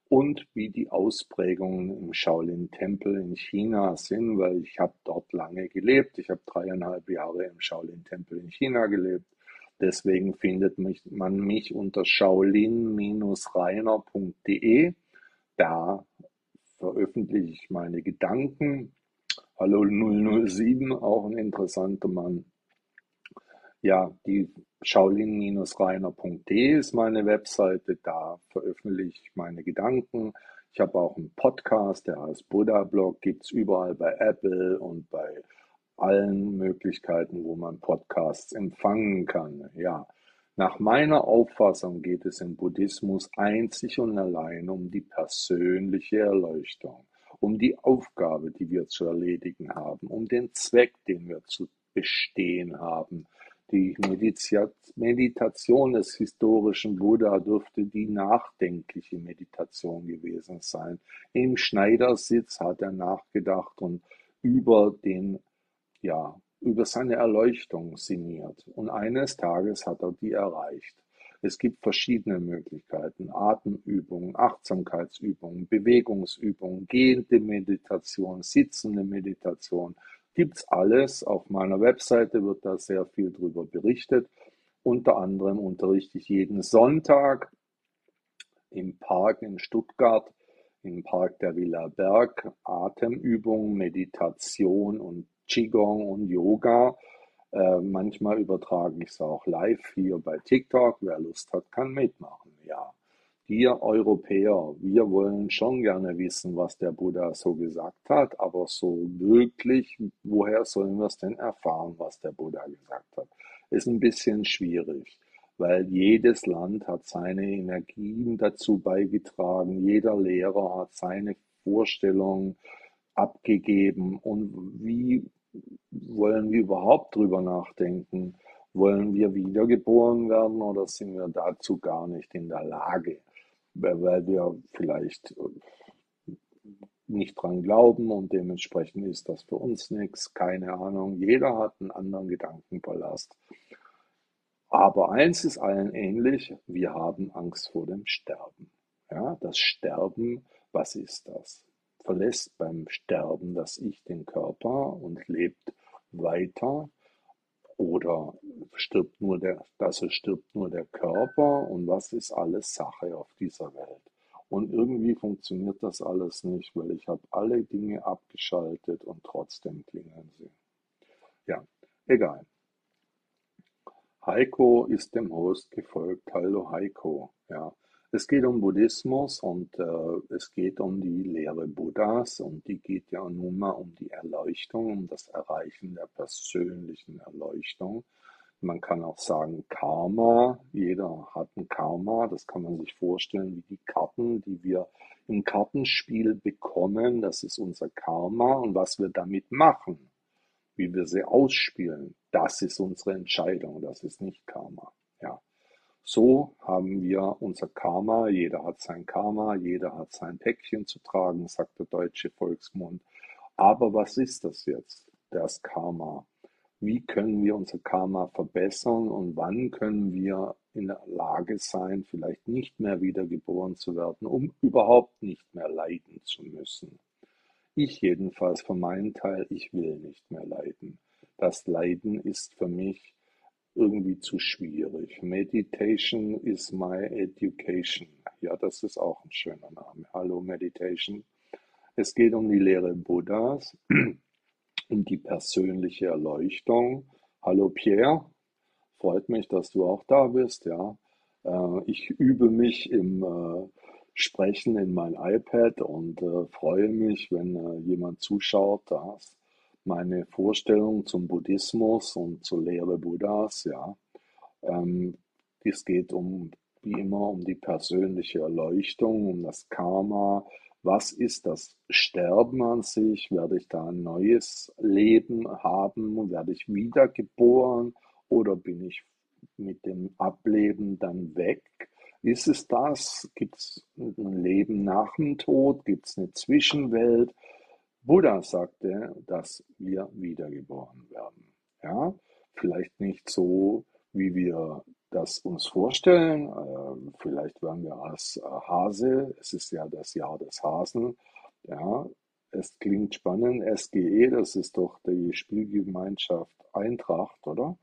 und wie die Ausprägungen im Shaolin-Tempel in China sind, weil ich habe dort lange gelebt. Ich habe dreieinhalb Jahre im Shaolin-Tempel in China gelebt. Deswegen findet mich, man mich unter shaolin-reiner.de. Da veröffentliche ich meine Gedanken. Hallo 007, auch ein interessanter Mann. Ja, die shaolin-reiner.de ist meine Webseite, da veröffentliche ich meine Gedanken. Ich habe auch einen Podcast, der heißt Buddha Blog, gibt es überall bei Apple und bei allen Möglichkeiten, wo man Podcasts empfangen kann. Ja, nach meiner Auffassung geht es im Buddhismus einzig und allein um die persönliche Erleuchtung, um die Aufgabe, die wir zu erledigen haben, um den Zweck, den wir zu bestehen haben, die Meditation des historischen Buddha dürfte die nachdenkliche Meditation gewesen sein. Im Schneidersitz hat er nachgedacht und über den, ja, über seine Erleuchtung sinniert. Und eines Tages hat er die erreicht. Es gibt verschiedene Möglichkeiten. Atemübungen, Achtsamkeitsübungen, Bewegungsübungen, gehende Meditation, sitzende Meditation, Gibt's alles. Auf meiner Webseite wird da sehr viel drüber berichtet. Unter anderem unterrichte ich jeden Sonntag im Park in Stuttgart, im Park der Villa Berg, Atemübungen, Meditation und Qigong und Yoga. Äh, manchmal übertrage ich es auch live hier bei TikTok. Wer Lust hat, kann mitmachen. Ja wir Europäer, wir wollen schon gerne wissen, was der Buddha so gesagt hat, aber so wirklich, woher sollen wir es denn erfahren, was der Buddha gesagt hat? Ist ein bisschen schwierig, weil jedes Land hat seine Energien dazu beigetragen, jeder Lehrer hat seine Vorstellungen abgegeben und wie wollen wir überhaupt drüber nachdenken? Wollen wir wiedergeboren werden oder sind wir dazu gar nicht in der Lage? Weil wir vielleicht äh, nicht dran glauben und dementsprechend ist das für uns nichts, keine Ahnung. Jeder hat einen anderen Gedankenballast. Aber eins ist allen ähnlich, wir haben Angst vor dem Sterben. Ja, das Sterben, was ist das? Verlässt beim Sterben das Ich den Körper und lebt weiter oder stirbt nur der, also stirbt nur der Körper und was ist alles Sache auf dieser Welt? Und irgendwie funktioniert das alles nicht, weil ich habe alle Dinge abgeschaltet und trotzdem klingeln sie. Ja, egal. Heiko ist dem Host gefolgt. Hallo Heiko. Ja, es geht um Buddhismus und äh, es geht um die Lehre Buddhas und die geht ja nun mal um die Erleuchtung, um das Erreichen der persönlichen Erleuchtung. Man kann auch sagen Karma. Jeder hat ein Karma. Das kann man sich vorstellen wie die Karten, die wir im Kartenspiel bekommen. Das ist unser Karma und was wir damit machen, wie wir sie ausspielen, das ist unsere Entscheidung. Das ist nicht Karma. Ja. So haben wir unser Karma, jeder hat sein Karma, jeder hat sein Päckchen zu tragen, sagt der deutsche Volksmund. Aber was ist das jetzt, das Karma? Wie können wir unser Karma verbessern und wann können wir in der Lage sein, vielleicht nicht mehr wiedergeboren zu werden, um überhaupt nicht mehr leiden zu müssen? Ich jedenfalls für meinen Teil, ich will nicht mehr leiden. Das Leiden ist für mich irgendwie zu schwierig. Meditation is my education. Ja, das ist auch ein schöner Name. Hallo Meditation. Es geht um die Lehre Buddhas, um die persönliche Erleuchtung. Hallo Pierre, freut mich, dass du auch da bist. Ja, äh, ich übe mich im äh, Sprechen in mein iPad und äh, freue mich, wenn jemand zuschaut. Das meine Vorstellung zum Buddhismus und zur Lehre Buddhas, ja. Ähm, es geht um, wie immer, um die persönliche Erleuchtung, um das Karma. Was ist das Sterben an sich? Werde ich da ein neues Leben haben? Werde ich wiedergeboren? Oder bin ich mit dem Ableben dann weg? Ist es das? Gibt es ein Leben nach dem Tod? Gibt es eine Zwischenwelt? Buddha sagte, dass wir wiedergeboren werden. Ja, vielleicht nicht so, wie wir das uns vorstellen. Äh, vielleicht werden wir als äh, Hase, es ist ja das Jahr des Hasen, ja, es klingt spannend. SGE, das ist doch die Spielgemeinschaft Eintracht, oder?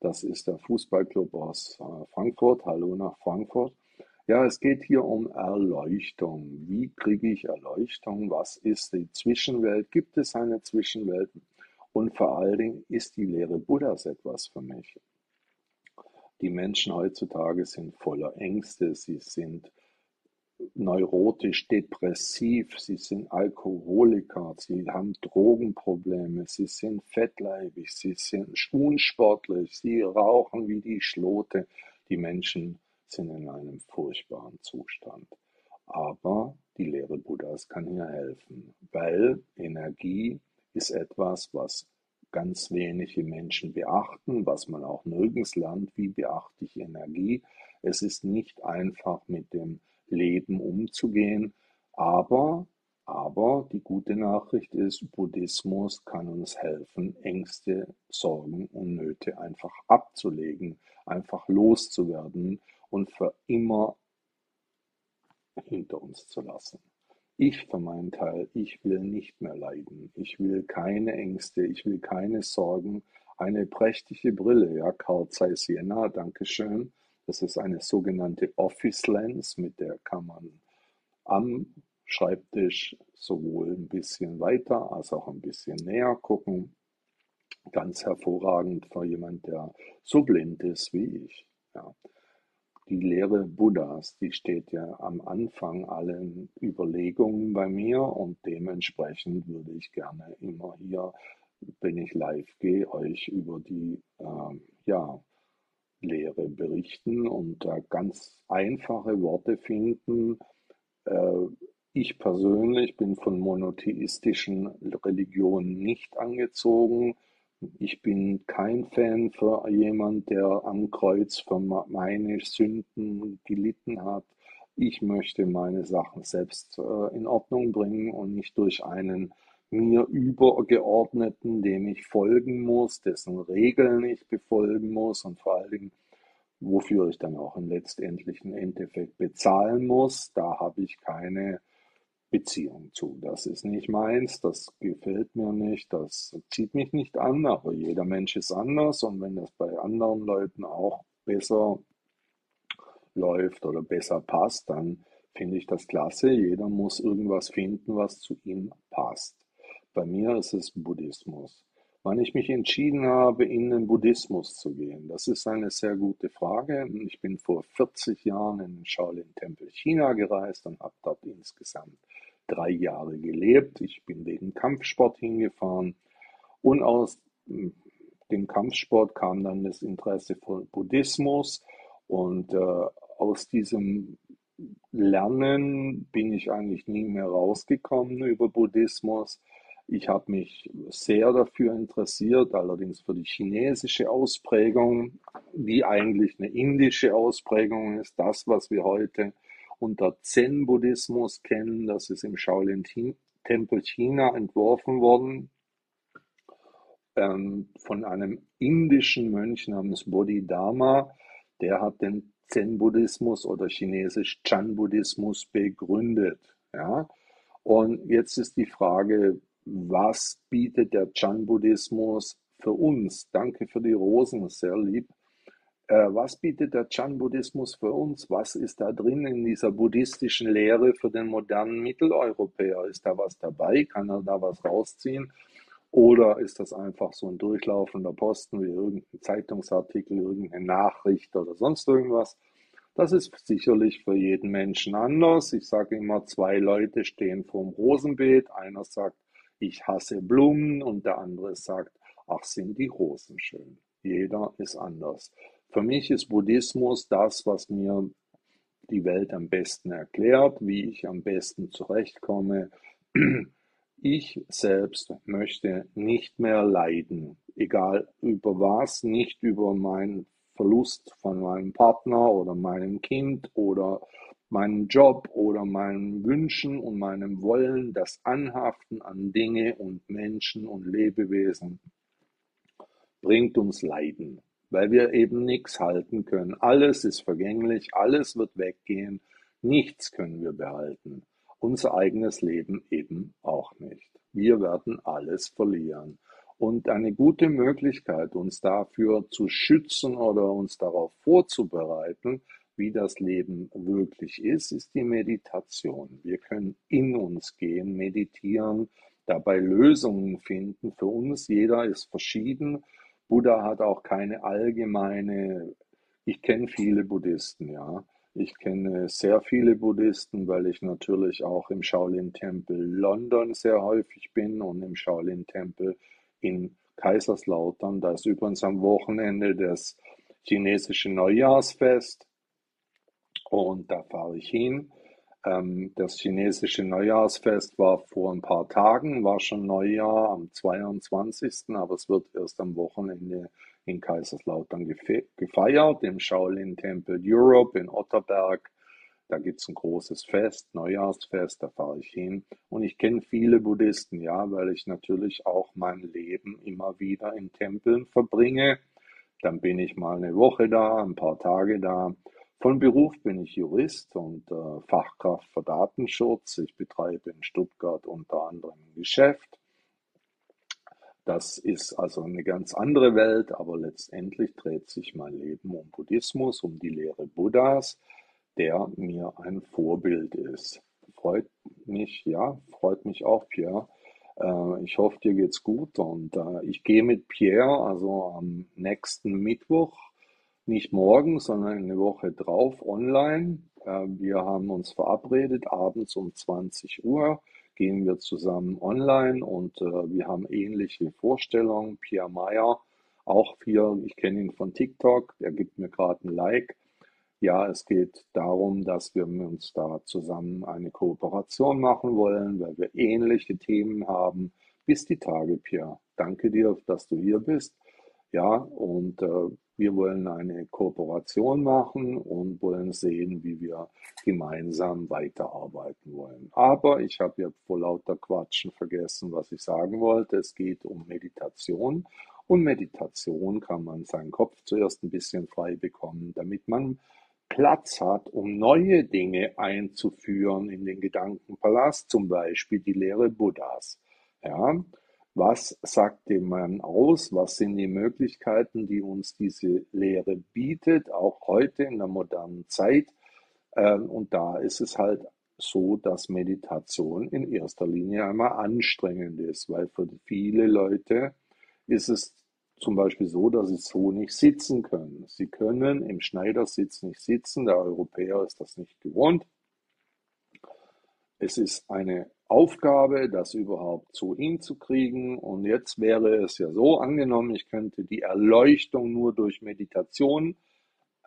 Das ist der Fußballclub aus äh, Frankfurt. Hallo nach Frankfurt. Ja, es geht hier um Erleuchtung. Wie kriege ich Erleuchtung? Was ist die Zwischenwelt? Gibt es eine Zwischenwelt? Und vor allen Dingen ist die Lehre Buddhas etwas für mich. Die Menschen heutzutage sind voller Ängste, sie sind neurotisch, depressiv, sie sind Alkoholiker, sie haben Drogenprobleme, sie sind fettleibig, sie sind unsportlich, sie rauchen wie die Schlote. Die Menschen sind in einem furchtbaren Zustand. Aber die Lehre Buddhas kann hier helfen, weil Energie ist etwas, was ganz wenige Menschen beachten, was man auch nirgends lernt, wie beachte ich Energie. Es ist nicht einfach mit dem Leben umzugehen. Aber, aber die gute Nachricht ist, Buddhismus kann uns helfen, Ängste, Sorgen und Nöte einfach abzulegen, einfach loszuwerden und für immer hinter uns zu lassen. Ich für meinen Teil, ich will nicht mehr leiden. Ich will keine Ängste, ich will keine Sorgen. Eine prächtige Brille, ja, Carl Zeiss Jena, Dankeschön. Das ist eine sogenannte Office Lens, mit der kann man am Schreibtisch sowohl ein bisschen weiter als auch ein bisschen näher gucken. Ganz hervorragend für jemand, der so blind ist wie ich. Ja. Die Lehre Buddhas, die steht ja am Anfang allen Überlegungen bei mir und dementsprechend würde ich gerne immer hier, wenn ich live gehe, euch über die äh, ja, Lehre berichten und da ganz einfache Worte finden. Äh, ich persönlich bin von monotheistischen Religionen nicht angezogen. Ich bin kein Fan für jemand, der am Kreuz für meine Sünden gelitten hat. Ich möchte meine Sachen selbst äh, in Ordnung bringen und nicht durch einen mir übergeordneten, dem ich folgen muss, dessen Regeln ich befolgen muss und vor allen Dingen, wofür ich dann auch im letztendlichen Endeffekt bezahlen muss. Da habe ich keine Beziehung zu. Das ist nicht meins, das gefällt mir nicht, das zieht mich nicht an, aber jeder Mensch ist anders und wenn das bei anderen Leuten auch besser läuft oder besser passt, dann finde ich das klasse. Jeder muss irgendwas finden, was zu ihm passt. Bei mir ist es Buddhismus. Wann ich mich entschieden habe, in den Buddhismus zu gehen, das ist eine sehr gute Frage. Ich bin vor 40 Jahren in den Shaolin-Tempel China gereist und habe dort insgesamt drei Jahre gelebt. Ich bin wegen Kampfsport hingefahren und aus hm, dem Kampfsport kam dann das Interesse für Buddhismus und äh, aus diesem Lernen bin ich eigentlich nie mehr rausgekommen über Buddhismus. Ich habe mich sehr dafür interessiert, allerdings für die chinesische Ausprägung, die eigentlich eine indische Ausprägung ist. Das, was wir heute unter Zen-Buddhismus kennen, das ist im Shaolin-Tempel China entworfen worden ähm, von einem indischen Mönch namens Bodhidharma. Der hat den Zen-Buddhismus oder chinesisch Chan-Buddhismus begründet. Ja? Und jetzt ist die Frage, was bietet der Chan-Buddhismus für uns? Danke für die Rosen, sehr lieb. Äh, was bietet der Chan-Buddhismus für uns? Was ist da drin in dieser buddhistischen Lehre für den modernen Mitteleuropäer? Ist da was dabei? Kann er da was rausziehen? Oder ist das einfach so ein durchlaufender Posten wie irgendein Zeitungsartikel, irgendeine Nachricht oder sonst irgendwas? Das ist sicherlich für jeden Menschen anders. Ich sage immer, zwei Leute stehen vorm Rosenbeet. Einer sagt, ich hasse Blumen und der andere sagt, ach, sind die Rosen schön. Jeder ist anders. Für mich ist Buddhismus das, was mir die Welt am besten erklärt, wie ich am besten zurechtkomme. Ich selbst möchte nicht mehr leiden, egal über was, nicht über mein Verlust von meinem Partner oder meinem Kind oder meinem Job oder meinen Wünschen und meinem Wollen, das Anhaften an Dinge und Menschen und Lebewesen bringt uns Leiden, weil wir eben nichts halten können. Alles ist vergänglich, alles wird weggehen, nichts können wir behalten. Unser eigenes Leben eben auch nicht. Wir werden alles verlieren. Und eine gute Möglichkeit, uns dafür zu schützen oder uns darauf vorzubereiten, wie das Leben wirklich ist, ist die Meditation. Wir können in uns gehen, meditieren, dabei Lösungen finden. Für uns, jeder ist verschieden. Buddha hat auch keine allgemeine, ich kenne viele Buddhisten, ja. Ich kenne sehr viele Buddhisten, weil ich natürlich auch im Shaolin-Tempel London sehr häufig bin und im Shaolin-Tempel in Kaiserslautern. Da ist übrigens am Wochenende das chinesische Neujahrsfest. Und da fahre ich hin. Ähm, das chinesische Neujahrsfest war vor ein paar Tagen, war schon Neujahr am 22., aber es wird erst am Wochenende in Kaiserslautern gefeiert, im Shaolin-Tempel Europe in Otterberg. Da gibt es ein großes Fest, Neujahrsfest, da fahre ich hin. Und ich kenne viele Buddhisten, ja, weil ich natürlich auch mein Leben immer wieder in Tempeln verbringe. Dann bin ich mal eine Woche da, ein paar Tage da. Von Beruf bin ich Jurist und äh, Fachkraft für Datenschutz. Ich betreibe in Stuttgart unter anderem ein Geschäft. Das ist also eine ganz andere Welt, aber letztendlich dreht sich mein Leben um Buddhismus, um die Lehre Buddhas, der mir ein Vorbild ist. Freut mich, ja, freut mich auch, Pierre. Äh, ich hoffe, dir geht's gut und äh, ich gehe mit Pierre also am nächsten Mittwoch nicht morgen, sondern eine Woche drauf online. Äh, wir haben uns verabredet, abends um 20 Uhr gehen wir zusammen online und äh, wir haben ähnliche Vorstellungen. Pierre Meyer, auch hier, ich kenne ihn von TikTok, er gibt mir gerade ein Like. Ja, es geht darum, dass wir uns da zusammen eine Kooperation machen wollen, weil wir ähnliche Themen haben. Bis die Tage, Pierre. Danke dir, dass du hier bist. Ja, und äh, wir wollen eine Kooperation machen und wollen sehen, wie wir gemeinsam weiterarbeiten wollen. Aber ich habe ja vor lauter Quatschen vergessen, was ich sagen wollte. Es geht um Meditation. Und Meditation kann man seinen Kopf zuerst ein bisschen frei bekommen, damit man Platz hat, um neue Dinge einzuführen in den Gedankenpalast, zum Beispiel die Lehre Buddhas. Ja, was sagt dem Mann aus? Was sind die Möglichkeiten, die uns diese Lehre bietet, auch heute in der modernen Zeit? Ähm, und da ist es halt so, dass Meditation in erster Linie einmal anstrengend ist, weil für viele Leute ist es zum Beispiel so, dass sie so nicht sitzen können. Sie können im Schneidersitz nicht sitzen. Der Europäer ist das nicht gewohnt. Es ist eine Aufgabe, das überhaupt so hinzukriegen. Und jetzt wäre es ja so angenommen, ich könnte die Erleuchtung nur durch Meditation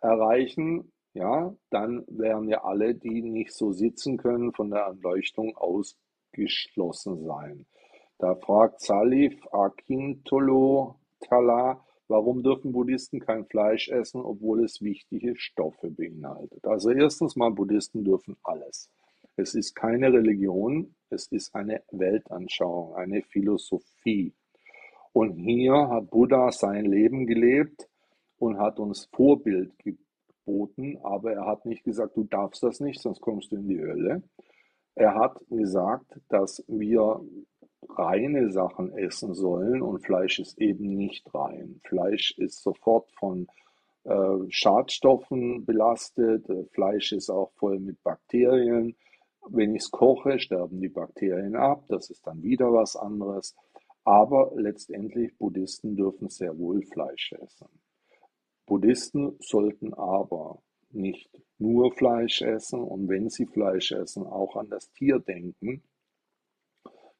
erreichen. Ja, dann wären ja alle, die nicht so sitzen können, von der Erleuchtung ausgeschlossen sein. Da fragt Salif Akintolo Tala, warum dürfen Buddhisten kein Fleisch essen, obwohl es wichtige Stoffe beinhaltet? Also erstens mal, Buddhisten dürfen alles. Es ist keine Religion, es ist eine Weltanschauung, eine Philosophie. Und hier hat Buddha sein Leben gelebt und hat uns Vorbild geboten, aber er hat nicht gesagt, du darfst das nicht, sonst kommst du in die Hölle. Er hat gesagt, dass wir reine Sachen essen sollen und Fleisch ist eben nicht rein. Fleisch ist sofort von äh, Schadstoffen belastet, Fleisch ist auch voll mit Bakterien. Wenn ich es koche, sterben die Bakterien ab, das ist dann wieder was anderes. Aber letztendlich, Buddhisten dürfen sehr wohl Fleisch essen. Buddhisten sollten aber nicht nur Fleisch essen und wenn sie Fleisch essen, auch an das Tier denken,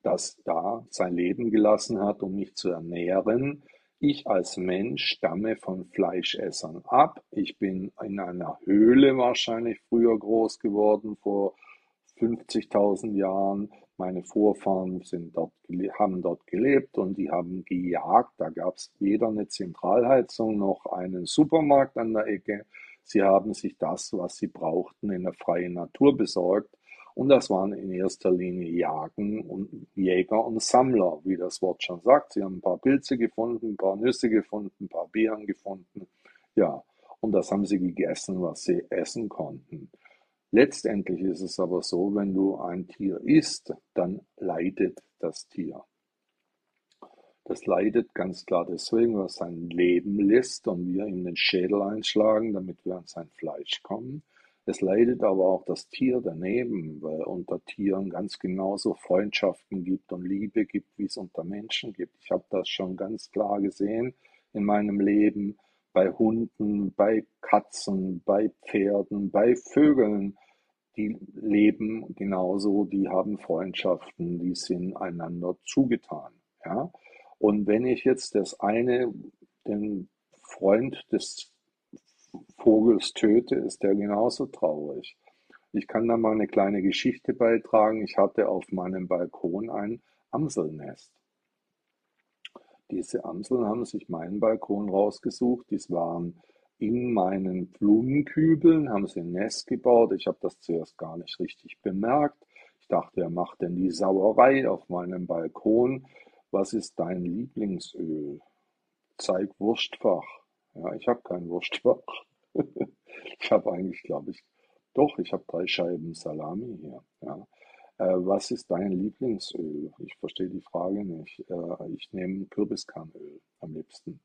das da sein Leben gelassen hat, um mich zu ernähren. Ich als Mensch stamme von Fleischessern ab. Ich bin in einer Höhle wahrscheinlich früher groß geworden, vor 50.000 Jahren. Meine Vorfahren sind dort, haben dort gelebt und die haben gejagt. Da gab es weder eine Zentralheizung noch einen Supermarkt an der Ecke. Sie haben sich das, was sie brauchten, in der freien Natur besorgt. Und das waren in erster Linie Jagen und Jäger und Sammler, wie das Wort schon sagt. Sie haben ein paar Pilze gefunden, ein paar Nüsse gefunden, ein paar Beeren gefunden. Ja, und das haben sie gegessen, was sie essen konnten. Letztendlich ist es aber so, wenn du ein Tier isst, dann leidet das Tier. Das leidet ganz klar deswegen, weil es sein Leben lässt und wir ihm den Schädel einschlagen, damit wir an sein Fleisch kommen. Es leidet aber auch das Tier daneben, weil unter Tieren ganz genauso Freundschaften gibt und Liebe gibt, wie es unter Menschen gibt. Ich habe das schon ganz klar gesehen in meinem Leben bei Hunden, bei Katzen, bei Pferden, bei Vögeln. Die leben genauso, die haben Freundschaften, die sind einander zugetan. Ja? Und wenn ich jetzt das eine, den Freund des Vogels töte, ist der genauso traurig. Ich kann da mal eine kleine Geschichte beitragen. Ich hatte auf meinem Balkon ein Amselnest. Diese Amseln haben sich meinen Balkon rausgesucht. Dies waren in meinen Blumenkübeln, haben sie ein Nest gebaut. Ich habe das zuerst gar nicht richtig bemerkt. Ich dachte, wer macht denn die Sauerei auf meinem Balkon? Was ist dein Lieblingsöl? Zeig Wurstfach. Ja, ich habe kein Wurstfach. ich habe eigentlich, glaube ich, doch, ich habe drei Scheiben Salami hier. Ja. Äh, was ist dein Lieblingsöl? Ich verstehe die Frage nicht. Äh, ich nehme Kürbiskernöl am liebsten.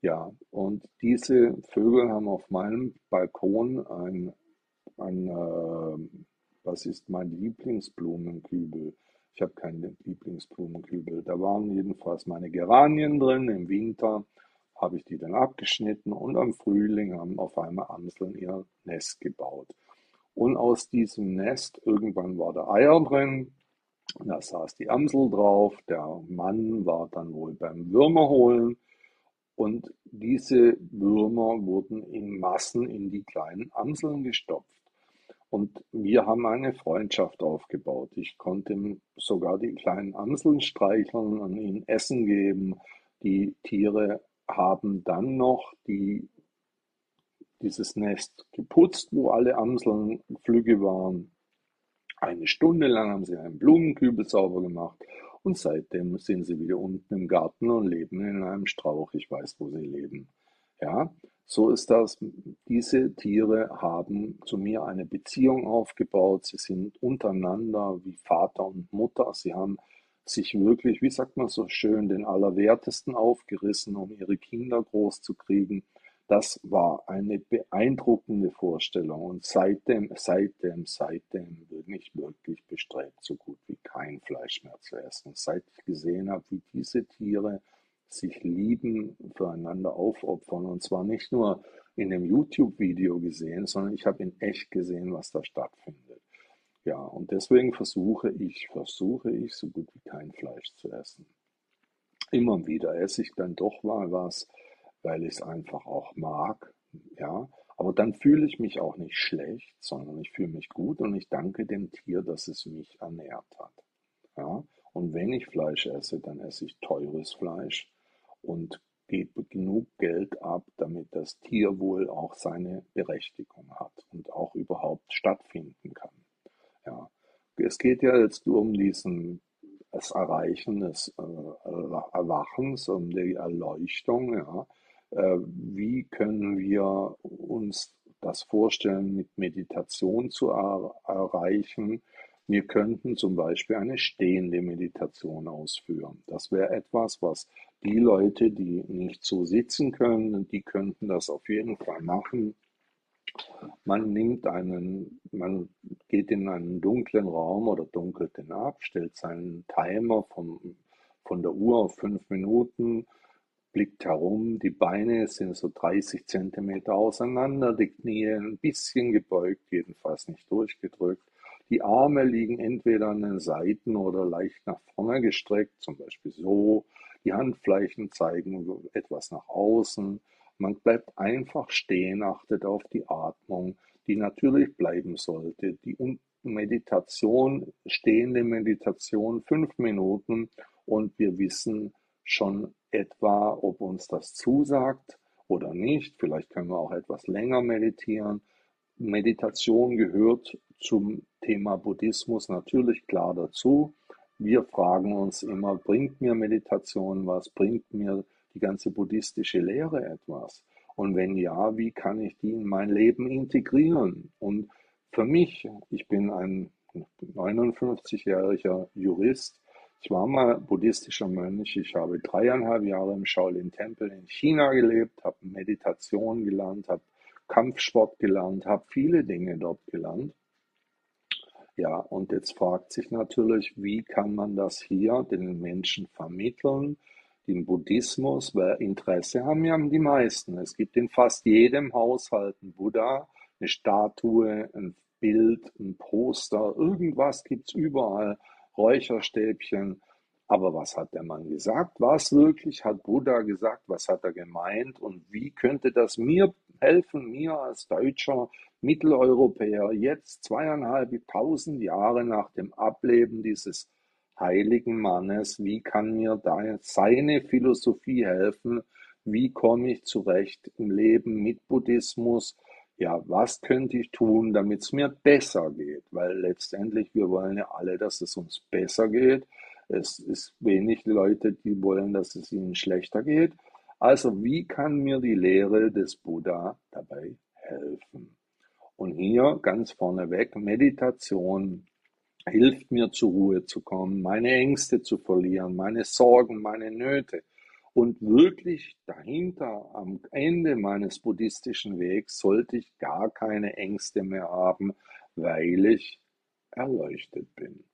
Ja, und diese Vögel haben auf meinem Balkon ein, ein äh, was ist mein Lieblingsblumenkübel? Ich habe keinen Lieblingsblumenkübel. Da waren jedenfalls meine Geranien drin. Im Winter habe ich die dann abgeschnitten und am Frühling haben auf einmal Amseln ihr Nest gebaut. Und aus diesem Nest, irgendwann war der Eier drin, da saß die Amsel drauf, der Mann war dann wohl beim Würmer holen und diese Würmer wurden in Massen in die kleinen Amseln gestopft. Und wir haben eine Freundschaft aufgebaut. Ich konnte sogar die kleinen Amseln streicheln und ihnen Essen geben. Die Tiere haben dann noch die dieses Nest geputzt, wo alle Amseln Flügge waren. Eine Stunde lang haben sie einen Blumenkübel sauber gemacht und seitdem sind sie wieder unten im Garten und leben in einem Strauch. Ich weiß, wo sie leben. Ja, so ist das. Diese Tiere haben zu mir eine Beziehung aufgebaut. Sie sind untereinander wie Vater und Mutter. Sie haben sich wirklich, wie sagt man so schön, den Allerwertesten aufgerissen, um ihre Kinder groß zu kriegen. Das war eine beeindruckende Vorstellung und seitdem, seitdem, seitdem bin ich wirklich bestrebt, so gut wie kein Fleisch mehr zu essen. Seit ich gesehen habe, wie diese Tiere sich lieben, füreinander aufopfern und zwar nicht nur in einem YouTube-Video gesehen, sondern ich habe in echt gesehen, was da stattfindet. Ja, und deswegen versuche ich, versuche ich, so gut wie kein Fleisch zu essen. Immer wieder esse ich dann doch mal was, weil ich es einfach auch mag, ja. Aber dann fühle ich mich auch nicht schlecht, sondern ich fühle mich gut und ich danke dem Tier, dass es mich ernährt hat. Ja. Und wenn ich Fleisch esse, dann esse ich teures Fleisch und gebe genug Geld ab, damit das Tier wohl auch seine Berechtigung hat und auch überhaupt stattfinden kann. Ja. Es geht ja jetzt um diesen das Erreichen des äh, Erwachens, um die Erleuchtung, ja. Äh, wie können wir uns das vorstellen, mit Meditation zu er erreichen? Wir könnten zum Beispiel eine stehende Meditation ausführen. Das wäre etwas, was die Leute, die nicht so sitzen können, die könnten das auf jeden Fall machen. Man nimmt einen, man geht in einen dunklen Raum oder dunkelt den ab, stellt seinen Timer vom, von der Uhr auf fünf Minuten, blickt herum, die Beine sind so 30 Zentimeter auseinander, die Knie ein bisschen gebeugt, jedenfalls nicht durchgedrückt. Die Arme liegen entweder an den Seiten oder leicht nach vorne gestreckt, zum Beispiel so. Die Handflächen zeigen etwas nach außen. Man bleibt einfach stehen, achtet auf die Atmung, die natürlich bleiben sollte. Die Meditation, stehende Meditation, fünf Minuten und wir wissen schon etwa, ob uns das zusagt oder nicht. Vielleicht können wir auch etwas länger meditieren. Meditation gehört zum Thema Buddhismus natürlich klar dazu. Wir fragen uns immer, bringt mir Meditation was? Bringt mir die ganze buddhistische Lehre etwas? Und wenn ja, wie kann ich die in mein Leben integrieren? Und für mich, ich bin ein 59-jähriger Jurist, ich war mal buddhistischer Mönch, ich habe dreieinhalb Jahre im Shaolin-Tempel in China gelebt, habe Meditation gelernt, habe Kampfsport gelernt, habe viele Dinge dort gelernt. Ja, und jetzt fragt sich natürlich, wie kann man das hier den Menschen vermitteln, den Buddhismus, weil Interesse haben ja die meisten. Es gibt in fast jedem Haushalt einen Buddha, eine Statue, ein Bild, ein Poster, irgendwas gibt es überall, Räucherstäbchen. Aber was hat der Mann gesagt? Was wirklich hat Buddha gesagt? Was hat er gemeint? Und wie könnte das mir helfen, mir als Deutscher, Mitteleuropäer, jetzt zweieinhalbtausend Jahre nach dem Ableben dieses heiligen Mannes, wie kann mir da seine Philosophie helfen? Wie komme ich zurecht im Leben mit Buddhismus? Ja, was könnte ich tun, damit es mir besser geht? Weil letztendlich, wir wollen ja alle, dass es uns besser geht. Es ist wenig Leute, die wollen, dass es ihnen schlechter geht. Also wie kann mir die Lehre des Buddha dabei helfen? Und hier ganz vorneweg, Meditation hilft mir zur Ruhe zu kommen, meine Ängste zu verlieren, meine Sorgen, meine Nöte. Und wirklich dahinter, am Ende meines buddhistischen Wegs, sollte ich gar keine Ängste mehr haben, weil ich erleuchtet bin.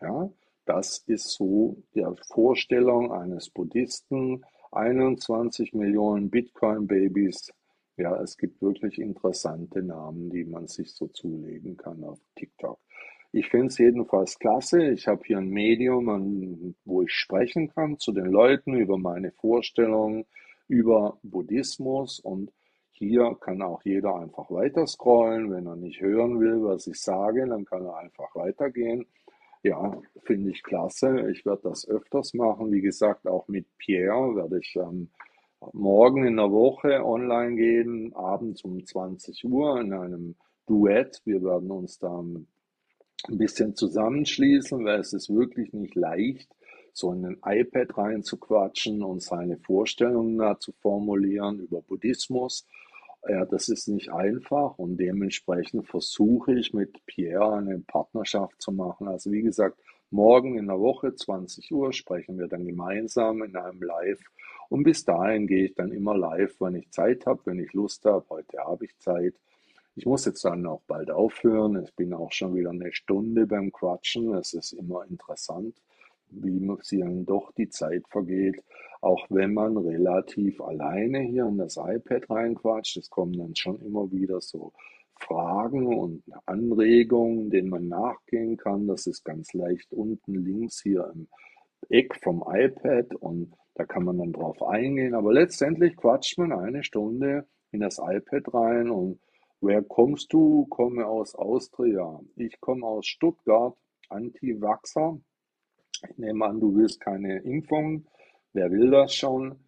Ja, das ist so die Vorstellung eines Buddhisten, 21 Millionen Bitcoin-Babys. Ja, es gibt wirklich interessante Namen, die man sich so zulegen kann auf TikTok. Ich finde es jedenfalls klasse. Ich habe hier ein Medium, wo ich sprechen kann zu den Leuten über meine Vorstellungen über Buddhismus und hier kann auch jeder einfach weiter scrollen. Wenn er nicht hören will, was ich sage, dann kann er einfach weitergehen. Ja, finde ich klasse. Ich werde das öfters machen. Wie gesagt, auch mit Pierre werde ich ähm, morgen in der Woche online gehen, abends um 20 Uhr in einem Duett. Wir werden uns da ein bisschen zusammenschließen, weil es ist wirklich nicht leicht, so in ein iPad reinzuquatschen und seine Vorstellungen da zu formulieren über Buddhismus ja, das ist nicht einfach und dementsprechend versuche ich mit Pierre eine Partnerschaft zu machen. Also wie gesagt, morgen in der Woche 20 Uhr sprechen wir dann gemeinsam in einem Live und bis dahin gehe ich dann immer live, wenn ich Zeit habe, wenn ich Lust habe. Heute habe ich Zeit. Ich muss jetzt dann auch bald aufhören. Ich bin auch schon wieder eine Stunde beim Quatschen. Es ist immer interessant wie sie dann doch die Zeit vergeht, auch wenn man relativ alleine hier in das iPad reinquatscht. Es kommen dann schon immer wieder so Fragen und Anregungen, denen man nachgehen kann. Das ist ganz leicht unten links hier im Eck vom iPad und da kann man dann drauf eingehen. Aber letztendlich quatscht man eine Stunde in das iPad rein und wer kommst du? Komme aus Austria. Ich komme aus Stuttgart, Anti-Vaxxer. Ich nehme an, du willst keine Impfung. Wer will das schon?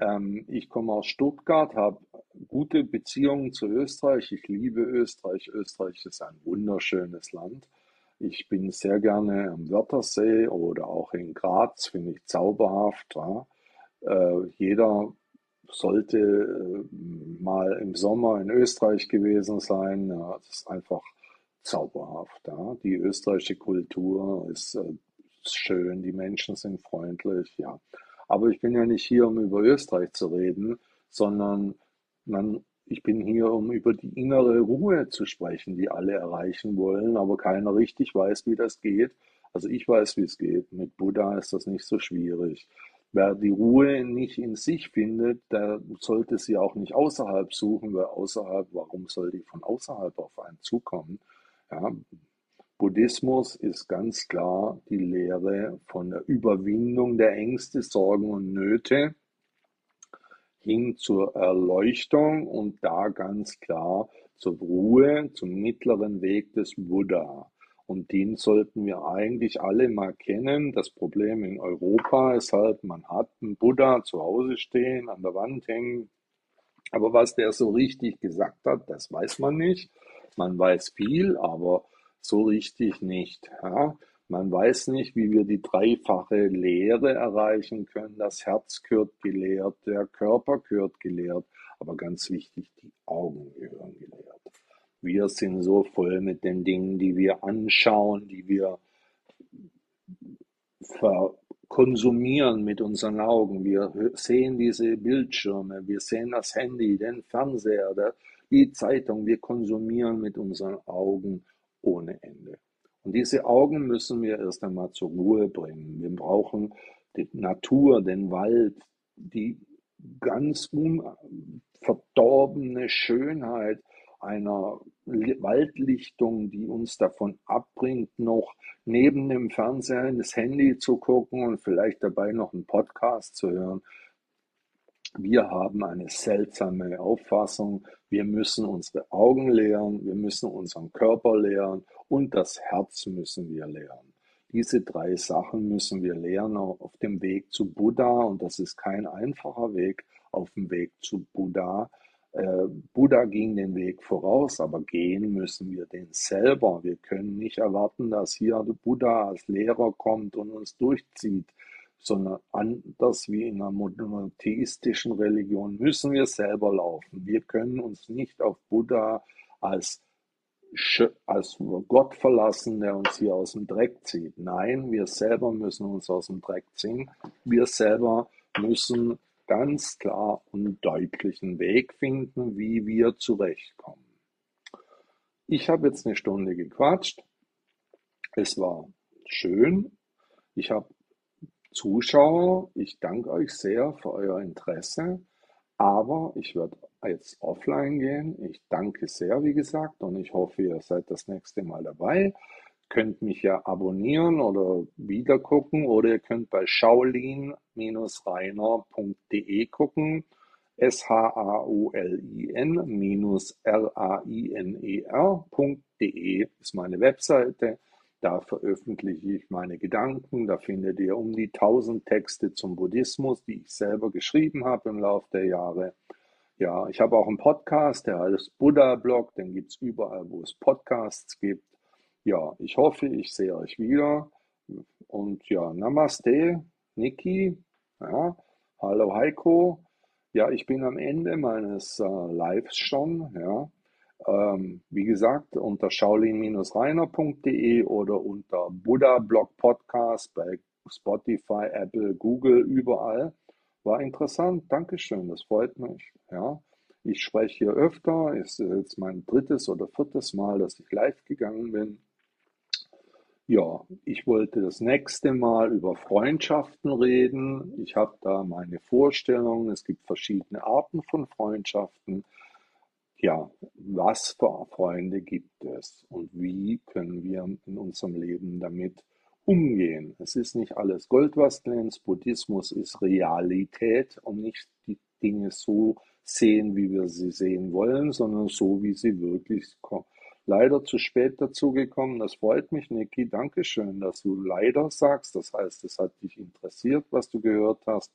Ähm, ich komme aus Stuttgart, habe gute Beziehungen zu Österreich. Ich liebe Österreich. Österreich ist ein wunderschönes Land. Ich bin sehr gerne am Wörthersee oder auch in Graz, finde ich zauberhaft. Ja. Äh, jeder sollte äh, mal im Sommer in Österreich gewesen sein. Ja, das ist einfach zauberhaft. Ja. Die österreichische Kultur ist äh, schön, die Menschen sind freundlich, ja. Aber ich bin ja nicht hier, um über Österreich zu reden, sondern man, ich bin hier, um über die innere Ruhe zu sprechen, die alle erreichen wollen, aber keiner richtig weiß, wie das geht. Also ich weiß, wie es geht. Mit Buddha ist das nicht so schwierig. Wer die Ruhe nicht in sich findet, der sollte sie auch nicht außerhalb suchen, weil außerhalb, warum soll die von außerhalb auf einen zukommen? Ja, Buddhismus ist ganz klar die Lehre von der Überwindung der Ängste, Sorgen und Nöte hin zur Erleuchtung und da ganz klar zur Ruhe, zum mittleren Weg des Buddha. Und den sollten wir eigentlich alle mal kennen. Das Problem in Europa ist halt, man hat einen Buddha zu Hause stehen, an der Wand hängen. Aber was der so richtig gesagt hat, das weiß man nicht. Man weiß viel, aber so richtig nicht. Ja? Man weiß nicht, wie wir die dreifache Lehre erreichen können. Das Herz gehört gelehrt, der Körper gehört gelehrt, aber ganz wichtig, die Augen gehören gelehrt. Wir sind so voll mit den Dingen, die wir anschauen, die wir konsumieren mit unseren Augen. Wir sehen diese Bildschirme, wir sehen das Handy, den Fernseher, die Zeitung. Wir konsumieren mit unseren Augen ohne Ende. Und diese Augen müssen wir erst einmal zur Ruhe bringen. Wir brauchen die Natur, den Wald, die ganz unverdorbene Schönheit einer Waldlichtung, die uns davon abbringt, noch neben dem Fernseher in das Handy zu gucken und vielleicht dabei noch einen Podcast zu hören. Wir haben eine seltsame Auffassung. Wir müssen unsere Augen leeren, wir müssen unseren Körper leeren und das Herz müssen wir leeren. Diese drei Sachen müssen wir lernen auf dem Weg zu Buddha und das ist kein einfacher Weg auf dem Weg zu Buddha. Äh, Buddha ging den Weg voraus, aber gehen müssen wir den selber. Wir können nicht erwarten, dass hier Buddha als Lehrer kommt und uns durchzieht, sondern anders wie in einer monotheistischen Religion müssen wir selber laufen. Wir können uns nicht auf Buddha als als Gott verlassen, der uns hier aus dem Dreck zieht. Nein, wir selber müssen uns aus dem Dreck ziehen. Wir selber müssen ganz klar und deutlichen Weg finden, wie wir zurechtkommen. Ich habe jetzt eine Stunde gequatscht. Es war schön. Ich habe Zuschauer. Ich danke euch sehr für euer Interesse. Aber ich werde jetzt offline gehen. Ich danke sehr, wie gesagt, und ich hoffe, ihr seid das nächste Mal dabei könnt mich ja abonnieren oder wieder gucken oder ihr könnt bei shaolin-reiner.de gucken. S-H-A-U-L-I-N-R-A-I-N-E-R.de ist meine Webseite. Da veröffentliche ich meine Gedanken. Da findet ihr um die 1000 Texte zum Buddhismus, die ich selber geschrieben habe im Laufe der Jahre. Ja, ich habe auch einen Podcast, der heißt Buddha Blog. Den gibt es überall, wo es Podcasts gibt. Ja, ich hoffe, ich sehe euch wieder. Und ja, Namaste, Niki. Ja, hallo Heiko. Ja, ich bin am Ende meines äh, Lives schon. Ja. Ähm, wie gesagt, unter shaolin-reiner.de oder unter Buddha Blog Podcast bei Spotify, Apple, Google, überall. War interessant. Dankeschön, das freut mich. Ja. Ich spreche hier öfter. Ist jetzt mein drittes oder viertes Mal, dass ich live gegangen bin. Ja, ich wollte das nächste Mal über Freundschaften reden. Ich habe da meine Vorstellungen. Es gibt verschiedene Arten von Freundschaften. Ja, was für Freunde gibt es und wie können wir in unserem Leben damit umgehen? Es ist nicht alles Gold, was glänzt. Buddhismus ist Realität und nicht die Dinge so sehen, wie wir sie sehen wollen, sondern so, wie sie wirklich kommen leider zu spät dazugekommen. Das freut mich, Niki. Dankeschön, dass du leider sagst. Das heißt, es hat dich interessiert, was du gehört hast.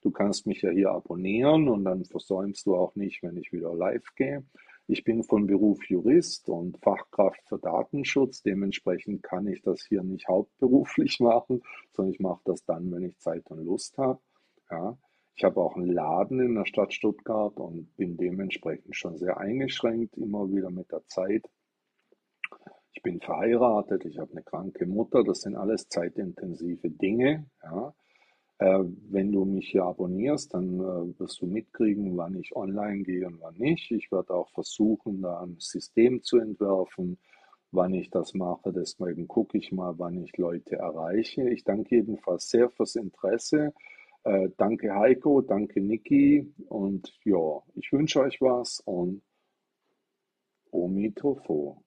Du kannst mich ja hier abonnieren und dann versäumst du auch nicht, wenn ich wieder live gehe. Ich bin von Beruf Jurist und Fachkraft für Datenschutz. Dementsprechend kann ich das hier nicht hauptberuflich machen, sondern ich mache das dann, wenn ich Zeit und Lust habe. Ja. Ich habe auch einen Laden in der Stadt Stuttgart und bin dementsprechend schon sehr eingeschränkt, immer wieder mit der Zeit. Ich bin verheiratet, ich habe eine kranke Mutter, das sind alles zeitintensive Dinge. Ja. Äh, wenn du mich hier abonnierst, dann äh, wirst du mitkriegen, wann ich online gehe und wann nicht. Ich werde auch versuchen, da ein System zu entwerfen, wann ich das mache. Deswegen gucke ich mal, wann ich Leute erreiche. Ich danke jedenfalls sehr fürs Interesse. Äh, danke Heiko, danke Niki und ja, ich wünsche euch was und Omitofo.